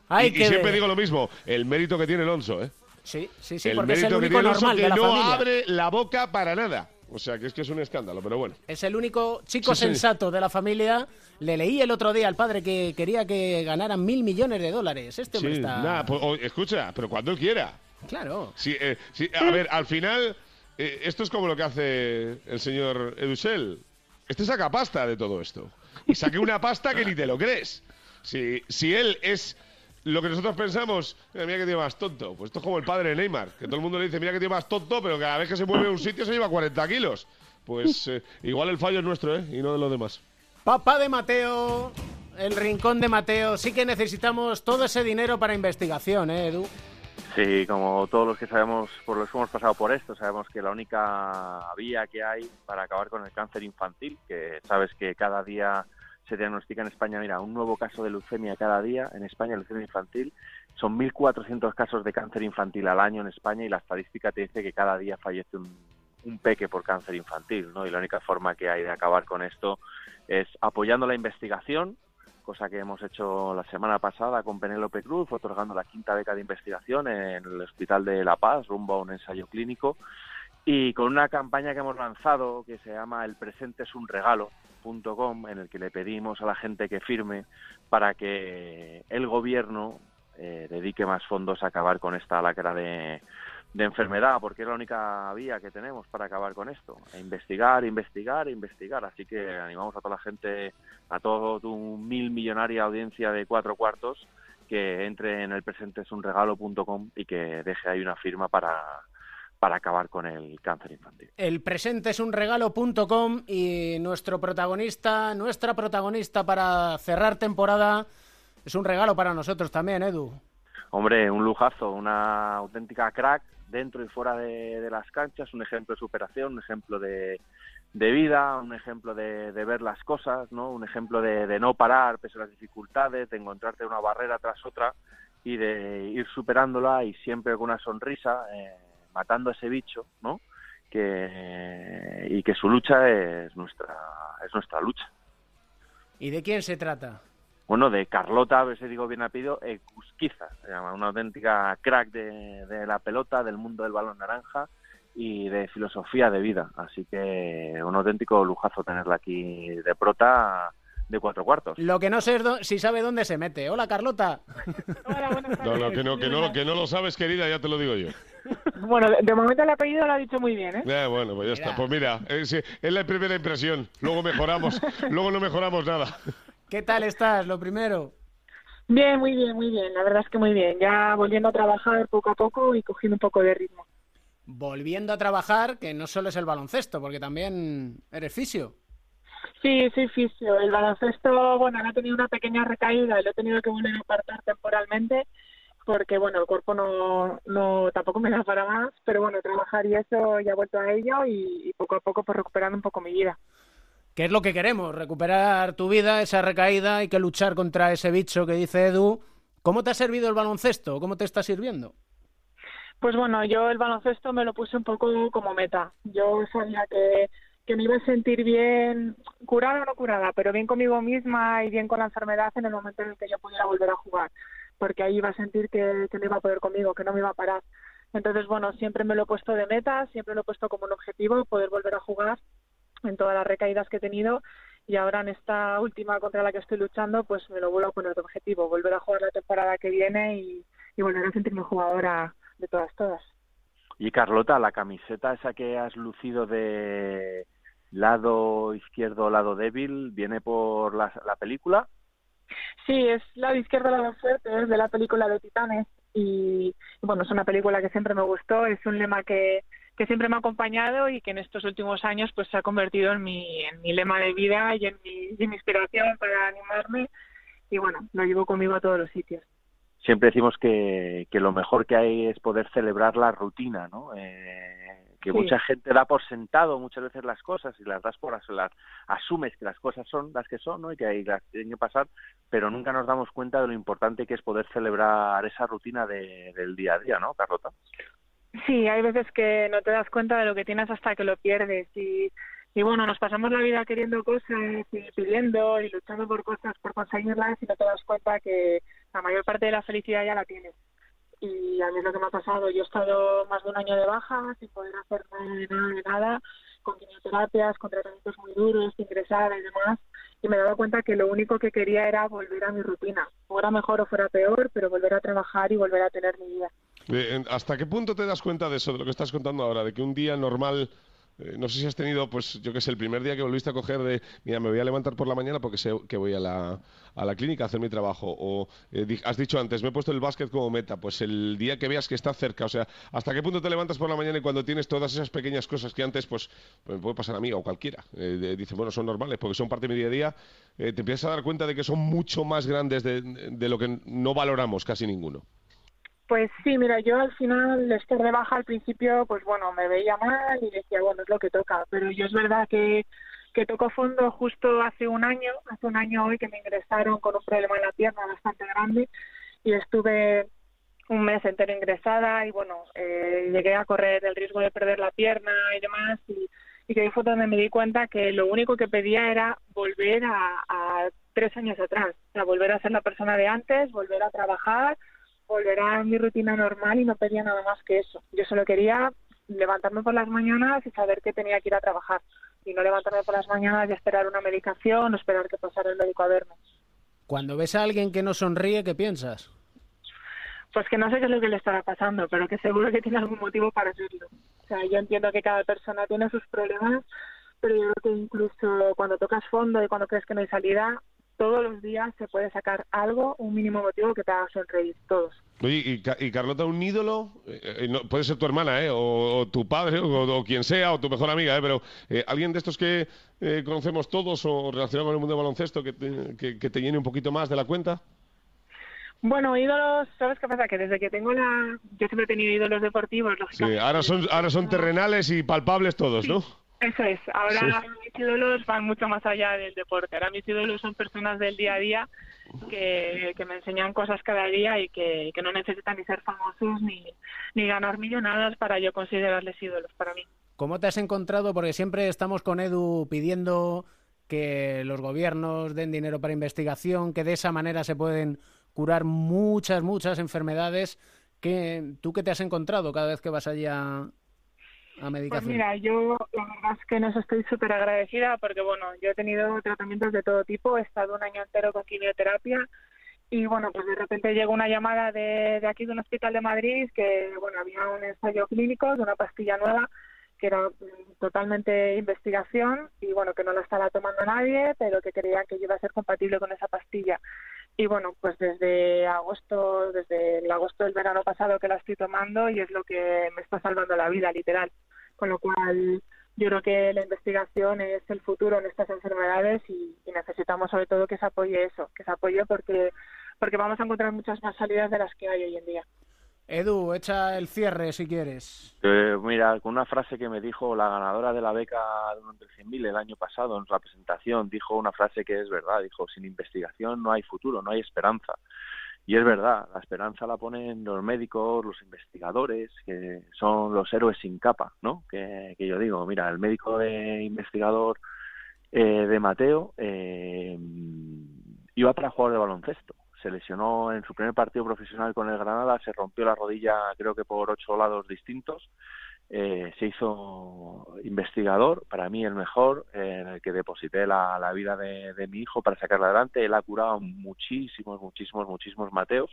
Hay y, y que siempre ver. digo lo mismo, el mérito que tiene Alonso, ¿eh? Sí, sí, sí, el porque es mérito que tiene Alonso normal que de la no familia. abre la boca para nada. O sea, que es que es un escándalo, pero bueno. Es el único chico Sí, sí. sensato de la familia. Le leí el otro día al padre que quería que ganaran mil millones de dólares. Este hombre Sí, está... nada, pues, escucha, pero cuando él quiera. Claro. Sí, eh, sí, a ver, al final, eh, esto es como lo que hace el señor Edusel. Este saca pasta de todo esto. Y saque una pasta que ni te lo crees. Si, si él es lo que nosotros pensamos, "Mira, que tiene más tonto. Pues esto es como el padre de Neymar, que todo el mundo le dice, mira que tiene más tonto, pero cada vez que se mueve a un sitio se lleva 40 kilos. Pues eh, igual el fallo es nuestro, ¿eh? Y no de los demás. Papá de Mateo, el rincón de Mateo. Sí que necesitamos todo ese dinero para investigación, ¿eh, Edu? Sí, como todos los que sabemos, por los que hemos pasado por esto, sabemos que la única vía que hay para acabar con el cáncer infantil, que sabes que cada día se diagnostica en España, mira, un nuevo caso de leucemia cada día en España, leucemia infantil, son 1.400 casos de cáncer infantil al año en España y la estadística te dice que cada día fallece un, un peque por cáncer infantil, ¿no? Y la única forma que hay de acabar con esto es apoyando la investigación, cosa que hemos hecho la semana pasada con Penélope Cruz, otorgando la quinta beca de investigación en el Hospital de La Paz, rumbo a un ensayo clínico, y con una campaña que hemos lanzado que se llama El presente es un regalo.com, en el que le pedimos a la gente que firme para que el gobierno eh, dedique más fondos a acabar con esta lacra de, de enfermedad, porque es la única vía que tenemos para acabar con esto. E investigar, investigar, investigar. Así que animamos a toda la gente, a toda tu mil millonaria audiencia de cuatro cuartos, que entre en el presentesunregalo.com y que deje ahí una firma para, para acabar con el cáncer infantil. El presente es un regalo.com y nuestro protagonista, nuestra protagonista para cerrar temporada es un regalo para nosotros también, Edu. Hombre, un lujazo, una auténtica crack dentro y fuera de, las canchas, un ejemplo de superación, un ejemplo de, de vida, un ejemplo de, de ver las cosas, ¿no? Un ejemplo de, de no parar pese a las dificultades, de encontrarte una barrera tras otra y de ir superándola y siempre con una sonrisa, eh, matando a ese bicho, ¿no? Que, y que su lucha es nuestra, es nuestra lucha. ¿Y de quién se trata? Bueno, de Carlota, a ver si digo bien apellido, Ecusquiza, se llama, una auténtica crack de, de la pelota, del mundo del balón naranja y de filosofía de vida. Así que un auténtico lujazo tenerla aquí de prota de cuatro cuartos. Lo que no sé es si sabe dónde se mete. Hola, Carlota. No, no, que no, que no, que no lo sabes, querida, ya te lo digo yo. Bueno, de, momento el apellido lo ha dicho muy bien, ¿eh? Eh, bueno, pues ya está. Pues mira, es, es la primera impresión. Luego mejoramos, [LAUGHS] luego no mejoramos nada. ¿Qué tal estás? Lo primero. Bien, muy bien, muy bien. La verdad es que muy bien. Ya volviendo a trabajar poco a poco y cogiendo un poco de ritmo. Volviendo a trabajar, que no solo es el baloncesto, porque también eres fisio. Sí, soy fisio. El baloncesto, bueno, ahora he tenido una pequeña recaída y lo he tenido que volver a apartar temporalmente porque, bueno, el cuerpo no, no tampoco me da para más, pero bueno, trabajar y eso ya he vuelto a ello y, y poco a poco pues recuperando un poco mi vida. Que es lo que queremos, recuperar tu vida, esa recaída, hay que luchar contra ese bicho que dice Edu. ¿Cómo te ha servido el baloncesto? ¿Cómo te está sirviendo? Pues bueno, yo el baloncesto me lo puse un poco como meta. Yo sabía que, que me iba a sentir bien, curada o no curada, pero bien conmigo misma y bien con la enfermedad en el momento en el que yo pudiera volver a jugar, porque ahí iba a sentir que, que iba a poder conmigo, que no me iba a parar. Entonces, bueno, siempre me lo he puesto de meta, siempre lo he puesto como un objetivo, poder volver a jugar en todas las recaídas que he tenido y ahora en esta última contra la que estoy luchando, pues me lo vuelvo a poner de objetivo, volver a jugar la temporada que viene y, y volver a sentirme jugadora de todas, todas. Y Carlota, la camiseta esa que has lucido de lado izquierdo, lado débil, ¿viene por la, la película? Sí, es lado izquierdo, lado fuerte, es de la película de Titanes y bueno, es una película que siempre me gustó, es un lema que, que siempre me ha acompañado y que en estos últimos años pues se ha convertido en mi, en mi lema de vida y en mi, y en mi inspiración para animarme y bueno, lo llevo conmigo a todos los sitios. Siempre decimos que, que lo mejor que hay es poder celebrar la rutina, ¿no? Eh, que Sí. mucha gente da por sentado muchas veces las cosas y las das por as- las asumes que las cosas son las que son ¿no? y que ahí las tienen que pasar pero nunca nos damos cuenta de lo importante que es poder celebrar esa rutina de- del día a día no Carlota Sí, hay veces que no te das cuenta de lo que tienes hasta que lo pierdes y, y bueno, nos pasamos la vida queriendo cosas y pidiendo y luchando por cosas por conseguirlas y no te das cuenta que la mayor parte de la felicidad ya la tienes. Y a mí es lo que me ha pasado. Yo he estado más de un año de baja sin poder hacer nada de nada de nada, con quimioterapias, con tratamientos muy duros, ingresada y demás. Y me he dado cuenta que lo único que quería era volver a mi rutina. Fuera mejor o fuera peor, pero volver a trabajar y volver a tener mi vida. ¿Hasta qué punto te das cuenta de eso, de lo que estás contando ahora? De que un día normal, eh, no sé si has tenido, pues yo que sé, el primer día que volviste a coger de, mira, me voy a levantar por la mañana porque sé que voy a la, a la clínica a hacer mi trabajo. O eh, has dicho antes, me he puesto el básquet como meta. Pues el día que veas que está cerca, o sea, ¿hasta qué punto te levantas por la mañana y cuando tienes todas esas pequeñas cosas que antes, pues, pues me puede pasar a mí o cualquiera? eh, de- dice, bueno, son normales porque son parte de mi día a día. eh, te empiezas a dar cuenta de que son mucho más grandes de, de lo que no valoramos casi ninguno. Pues sí, mira, yo al final estar de baja al principio, pues bueno, me veía mal y decía, bueno, es lo que toca. Pero yo es verdad que, que tocó fondo justo hace un año, hace un año hoy que me ingresaron con un problema en la pierna bastante grande y estuve un mes entero ingresada y bueno, eh, llegué a correr el riesgo de perder la pierna y demás y, y que ahí fue donde me di cuenta que lo único que pedía era volver a, a tres años atrás, o sea, volver a ser la persona de antes, volver a trabajar, volver a mi rutina normal y no pedía nada más que eso. Yo solo quería levantarme por las mañanas y saber que tenía que ir a trabajar y no levantarme por las mañanas y esperar una medicación o esperar que pasara el médico a verme. Cuando ves a alguien que no sonríe, ¿qué piensas? Pues que no sé qué es lo que le estará pasando, pero que seguro que tiene algún motivo para hacerlo. O sea, yo entiendo que cada persona tiene sus problemas, pero yo creo que incluso cuando tocas fondo y cuando crees que no hay salida, todos los días se puede sacar algo, un mínimo motivo que te haga sonreír, todos. Oye, y, Ca- y Carlota, un ídolo, eh, eh, no, puede ser tu hermana, ¿eh? o, o tu padre, o, o quien sea, o tu mejor amiga, ¿eh? pero eh, alguien de estos que conocemos todos o relacionado con el mundo del baloncesto que te, que, que te llene un poquito más de la cuenta. Bueno, ídolos, ¿sabes qué pasa? Que desde que tengo la... Yo siempre he tenido ídolos deportivos, Sí, lógicamente. ahora son, ahora son terrenales y palpables todos, ¿no? Eso es. Ahora Sí. mis ídolos van mucho más allá del deporte. Ahora mis ídolos son personas del día a día que, que me enseñan cosas cada día y que, que no necesitan ni ser famosos ni, ni ganar millonadas para yo considerarles ídolos para mí. ¿Cómo te has encontrado? Porque siempre estamos con Edu pidiendo que los gobiernos den dinero para investigación, que de esa manera se pueden curar muchas, muchas enfermedades. ¿Qué, ¿Tú qué te has encontrado cada vez que vas allá a Pues mira, yo la verdad es que en eso estoy súper agradecida porque, bueno, yo he tenido tratamientos de todo tipo, he estado un año entero con quimioterapia y, bueno, pues de repente llegó una llamada de, de aquí de un hospital de Madrid que, bueno, había un ensayo clínico de una pastilla nueva que era mm, totalmente investigación y, bueno, que no la estaba tomando nadie, pero que creían que iba a ser compatible con esa pastilla. Y bueno, pues desde agosto, desde el agosto del verano pasado que la estoy tomando y es lo que me está salvando la vida, literal. Con lo cual, yo creo que la investigación es el futuro en estas enfermedades y, y necesitamos sobre todo que se apoye eso, que se apoye porque, porque vamos a encontrar muchas más salidas de las que hay hoy en día. Edu, echa el cierre si quieres. Eh, mira, con una frase que me dijo la ganadora de la beca de uno entre 100.000 el año pasado en la presentación, dijo una frase que es verdad, dijo, sin investigación no hay futuro, no hay esperanza. Y es verdad, la esperanza la ponen los médicos, los investigadores, que son los héroes sin capa, ¿no? Que, que yo digo, mira, el médico de investigador eh, de Mateo eh, iba para jugar de baloncesto. Se lesionó en su primer partido profesional con el Granada, se rompió la rodilla creo que por ocho lados distintos. Eh, se hizo investigador, para mí el mejor, en el que deposité la, la vida de, de mi hijo para sacarla adelante. Él ha curado muchísimos, muchísimos, muchísimos Mateos.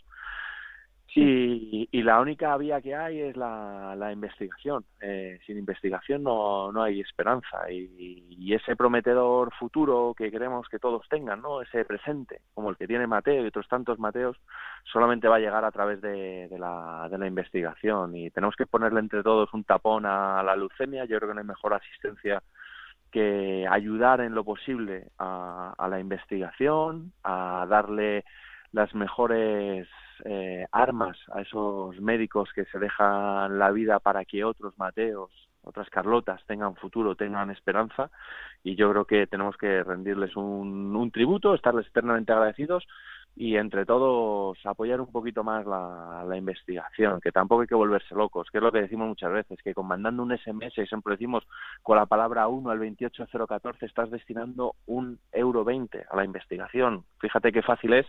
Y, y la única vía que hay es la, investigación. Eh, sin investigación no, no hay esperanza. Y, ese prometedor futuro que queremos que todos tengan, ¿no? ese presente, como el que tiene Mateo y otros tantos Mateos, solamente va a llegar a través de, la, de la investigación. Y tenemos que ponerle entre todos un tapón a la leucemia. Yo creo que no hay mejor asistencia que ayudar en lo posible a la investigación, a darle las mejores eh, armas a esos médicos que se dejan la vida para que otros Mateos, otras Carlotas tengan futuro, tengan esperanza y yo creo que tenemos que rendirles un, un tributo, estarles eternamente agradecidos y entre todos apoyar un poquito más la, la investigación, que tampoco hay que volverse locos, que es lo que decimos muchas veces, que con mandando un SMS, y siempre decimos con la palabra 1 al 28014 estás destinando un euro 20 a la investigación. Fíjate qué fácil es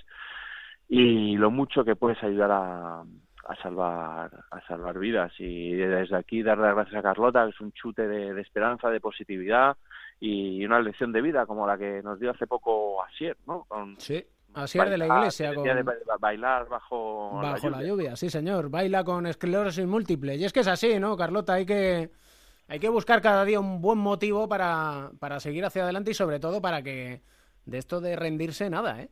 y lo mucho que puedes ayudar a, a salvar a salvar vidas y desde aquí dar las gracias a Carlota que es un chute de, de esperanza de positividad y una lección de vida como la que nos dio hace poco Asier no con sí Asier de la iglesia con... de ba- bailar bajo, Bajo la lluvia, sí señor. Baila con esclerosis múltiple. Y es que es así, ¿no, Carlota? Hay que, hay que buscar cada día un buen motivo para, para seguir hacia adelante y sobre todo para que de esto de rendirse nada, ¿eh?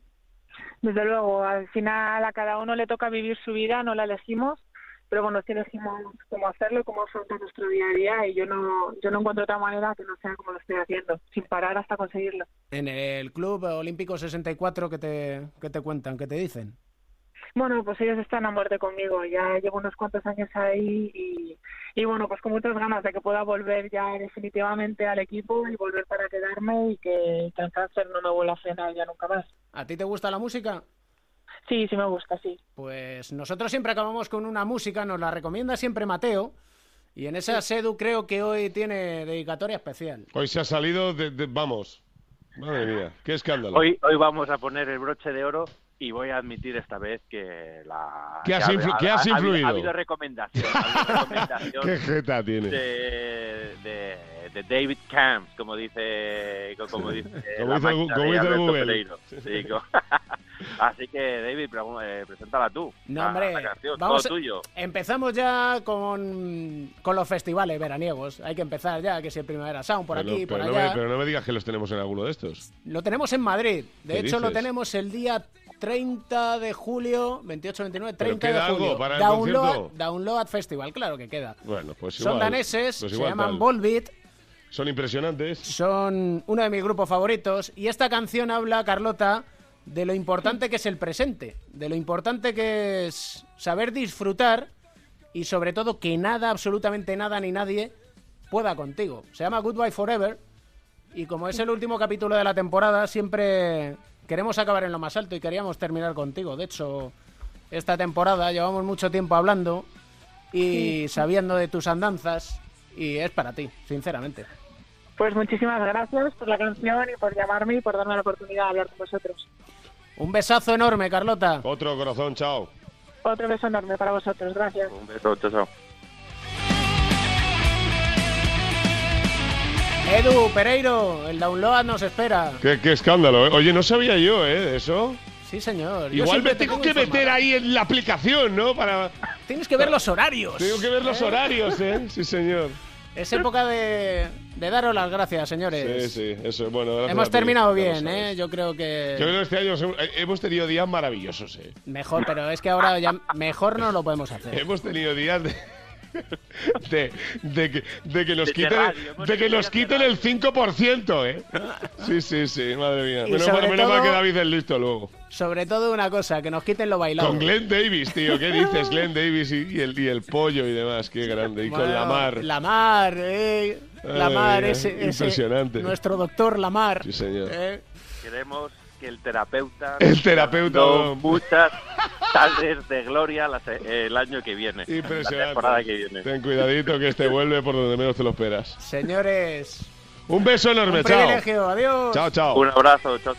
Desde luego, al final a cada uno le toca vivir su vida, no la elegimos, pero bueno, sí elegimos cómo hacerlo, cómo afrontar nuestro día a día y yo no, yo no encuentro otra manera que no sea como lo estoy haciendo, sin parar hasta conseguirlo. En el Club Olímpico 64, ¿qué te, qué te cuentan? ¿Qué te dicen? Bueno, pues ellos están a muerte conmigo, ya llevo unos cuantos años ahí y, y bueno, pues con muchas ganas de que pueda volver ya definitivamente al equipo y volver para quedarme y que, que el cáncer no me vuelva a frenar ya nunca más. ¿A ti te gusta la música? Sí, sí me gusta, sí. Pues nosotros siempre acabamos con una música, nos la recomienda siempre Mateo. Y en esa Sedu creo que hoy tiene dedicatoria especial. Hoy se ha salido de, de- Vamos. Madre mía, qué escándalo. Hoy, hoy vamos a poner el broche de oro y voy a admitir esta vez que la... ¿Qué has que ha- influ- ha- qué has ha- ha habido- influido? Ha habido recomendación, ha habido recomendación [LAUGHS] Qué jeta tiene. de, de, de David Camps, como dice... Como dice, [LAUGHS] Como dice el como el Google. Sí, [LAUGHS] Así que, David, eh, preséntala tú. No, la- hombre, la canción, vamos todo tuyo. Empezamos ya con, con los festivales veraniegos. Hay que empezar ya, que si el Primavera Sound por Pero- aquí, por pero, no allá. me, pero no me digas que los tenemos en alguno de estos. Lo tenemos en Madrid. De ¿Qué hecho, lo tenemos el día 30 de julio, 28, 29, ¿Pero 30 queda de julio. algo para el Download, Festival, claro que queda. Bueno, pues Son daneses, pues se llaman. Volbeat, Son impresionantes. son uno de mis grupos favoritos. Y esta canción habla, Carlota, de lo importante que es el presente, de lo importante que es saber disfrutar y sobre todo que nada, absolutamente nada ni nadie pueda contigo. Se llama Goodbye Forever y como es el último capítulo de la temporada, siempre queremos acabar en lo más alto y queríamos terminar contigo. De hecho, esta temporada llevamos mucho tiempo hablando y sabiendo de tus andanzas y es para ti, sinceramente. Pues muchísimas gracias por la canción y por llamarme y por darme la oportunidad de hablar con vosotros. Un besazo enorme, Carlota. Otro corazón, chao. Otro beso enorme para vosotros, gracias. Un beso, chao, chao. Edu, Pereiro, el download nos espera. Qué, qué escándalo, ¿eh? Oye, no sabía yo, ¿eh? De eso. Sí, señor. Yo Igual me te tengo tengo que meter ahí en la aplicación, ¿no? Para... Tienes que ver los horarios. Tengo que ver los ¿Eh? horarios, ¿eh? Sí, señor. Es época de, de daros las gracias, señores. Sí, sí, eso. Bueno, Hemos terminado bien. ¿eh? Yo creo que... Yo creo que este año eh, hemos tenido días maravillosos, ¿eh? Mejor, pero es que ahora ya mejor no lo podemos hacer. Hemos tenido días de... [LAUGHS] De, de que, de que nos De quiten, radio, de que nos quiten el 5%, ¿eh? [LAUGHS] Sí, sí, sí, madre mía. Y Menos, sobre mal- menos mal todo- que David es listo luego. Sobre todo una cosa, que nos quiten lo bailado. Con Glenn Davis, tío. ¿Qué dices? Glenn Davis y, y el, y el pollo y demás. Qué grande. Y con Lamar. Lamar, eh. Lamar, Ay, ese, ese- impresionante. Nuestro doctor Lamar. Sí, señor. eh. Queremos que el terapeuta... El terapeuta, muchas tardes de gloria la se- el año que viene. La Impresionante. temporada que viene. Ten cuidadito que este vuelve por donde menos te lo esperas. Señores, Un beso enorme, un chao. privilegio. Adiós. Chao, chao. Un abrazo, chao.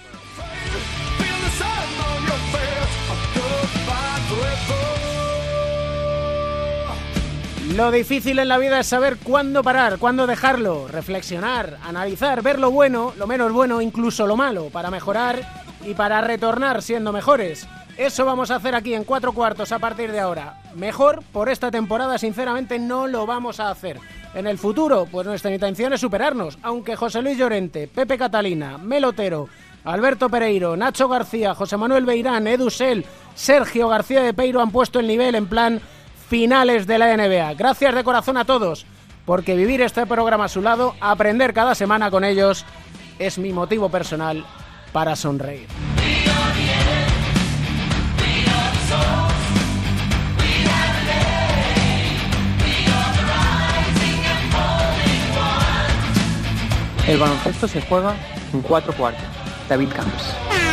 Lo difícil en la vida es saber cuándo parar, cuándo dejarlo, reflexionar, analizar, ver lo bueno, lo menos bueno, incluso lo malo, para mejorar y para retornar siendo mejores. Eso vamos a hacer aquí en cuatro cuartos a partir de ahora. Mejor por esta temporada, sinceramente, no lo vamos a hacer. En el futuro, pues nuestra intención es superarnos, aunque José Luis Llorente, Pepe Catalina, Melotero, Alberto Pereiro, Nacho García, José Manuel Beirán, Edu Sel, Sergio García de Peiro han puesto el nivel en plan finales de la NBA. Gracias de corazón a todos, porque vivir este programa a su lado, aprender cada semana con ellos, es mi motivo personal para sonreír. El baloncesto se juega en cuatro cuartos. David Camps.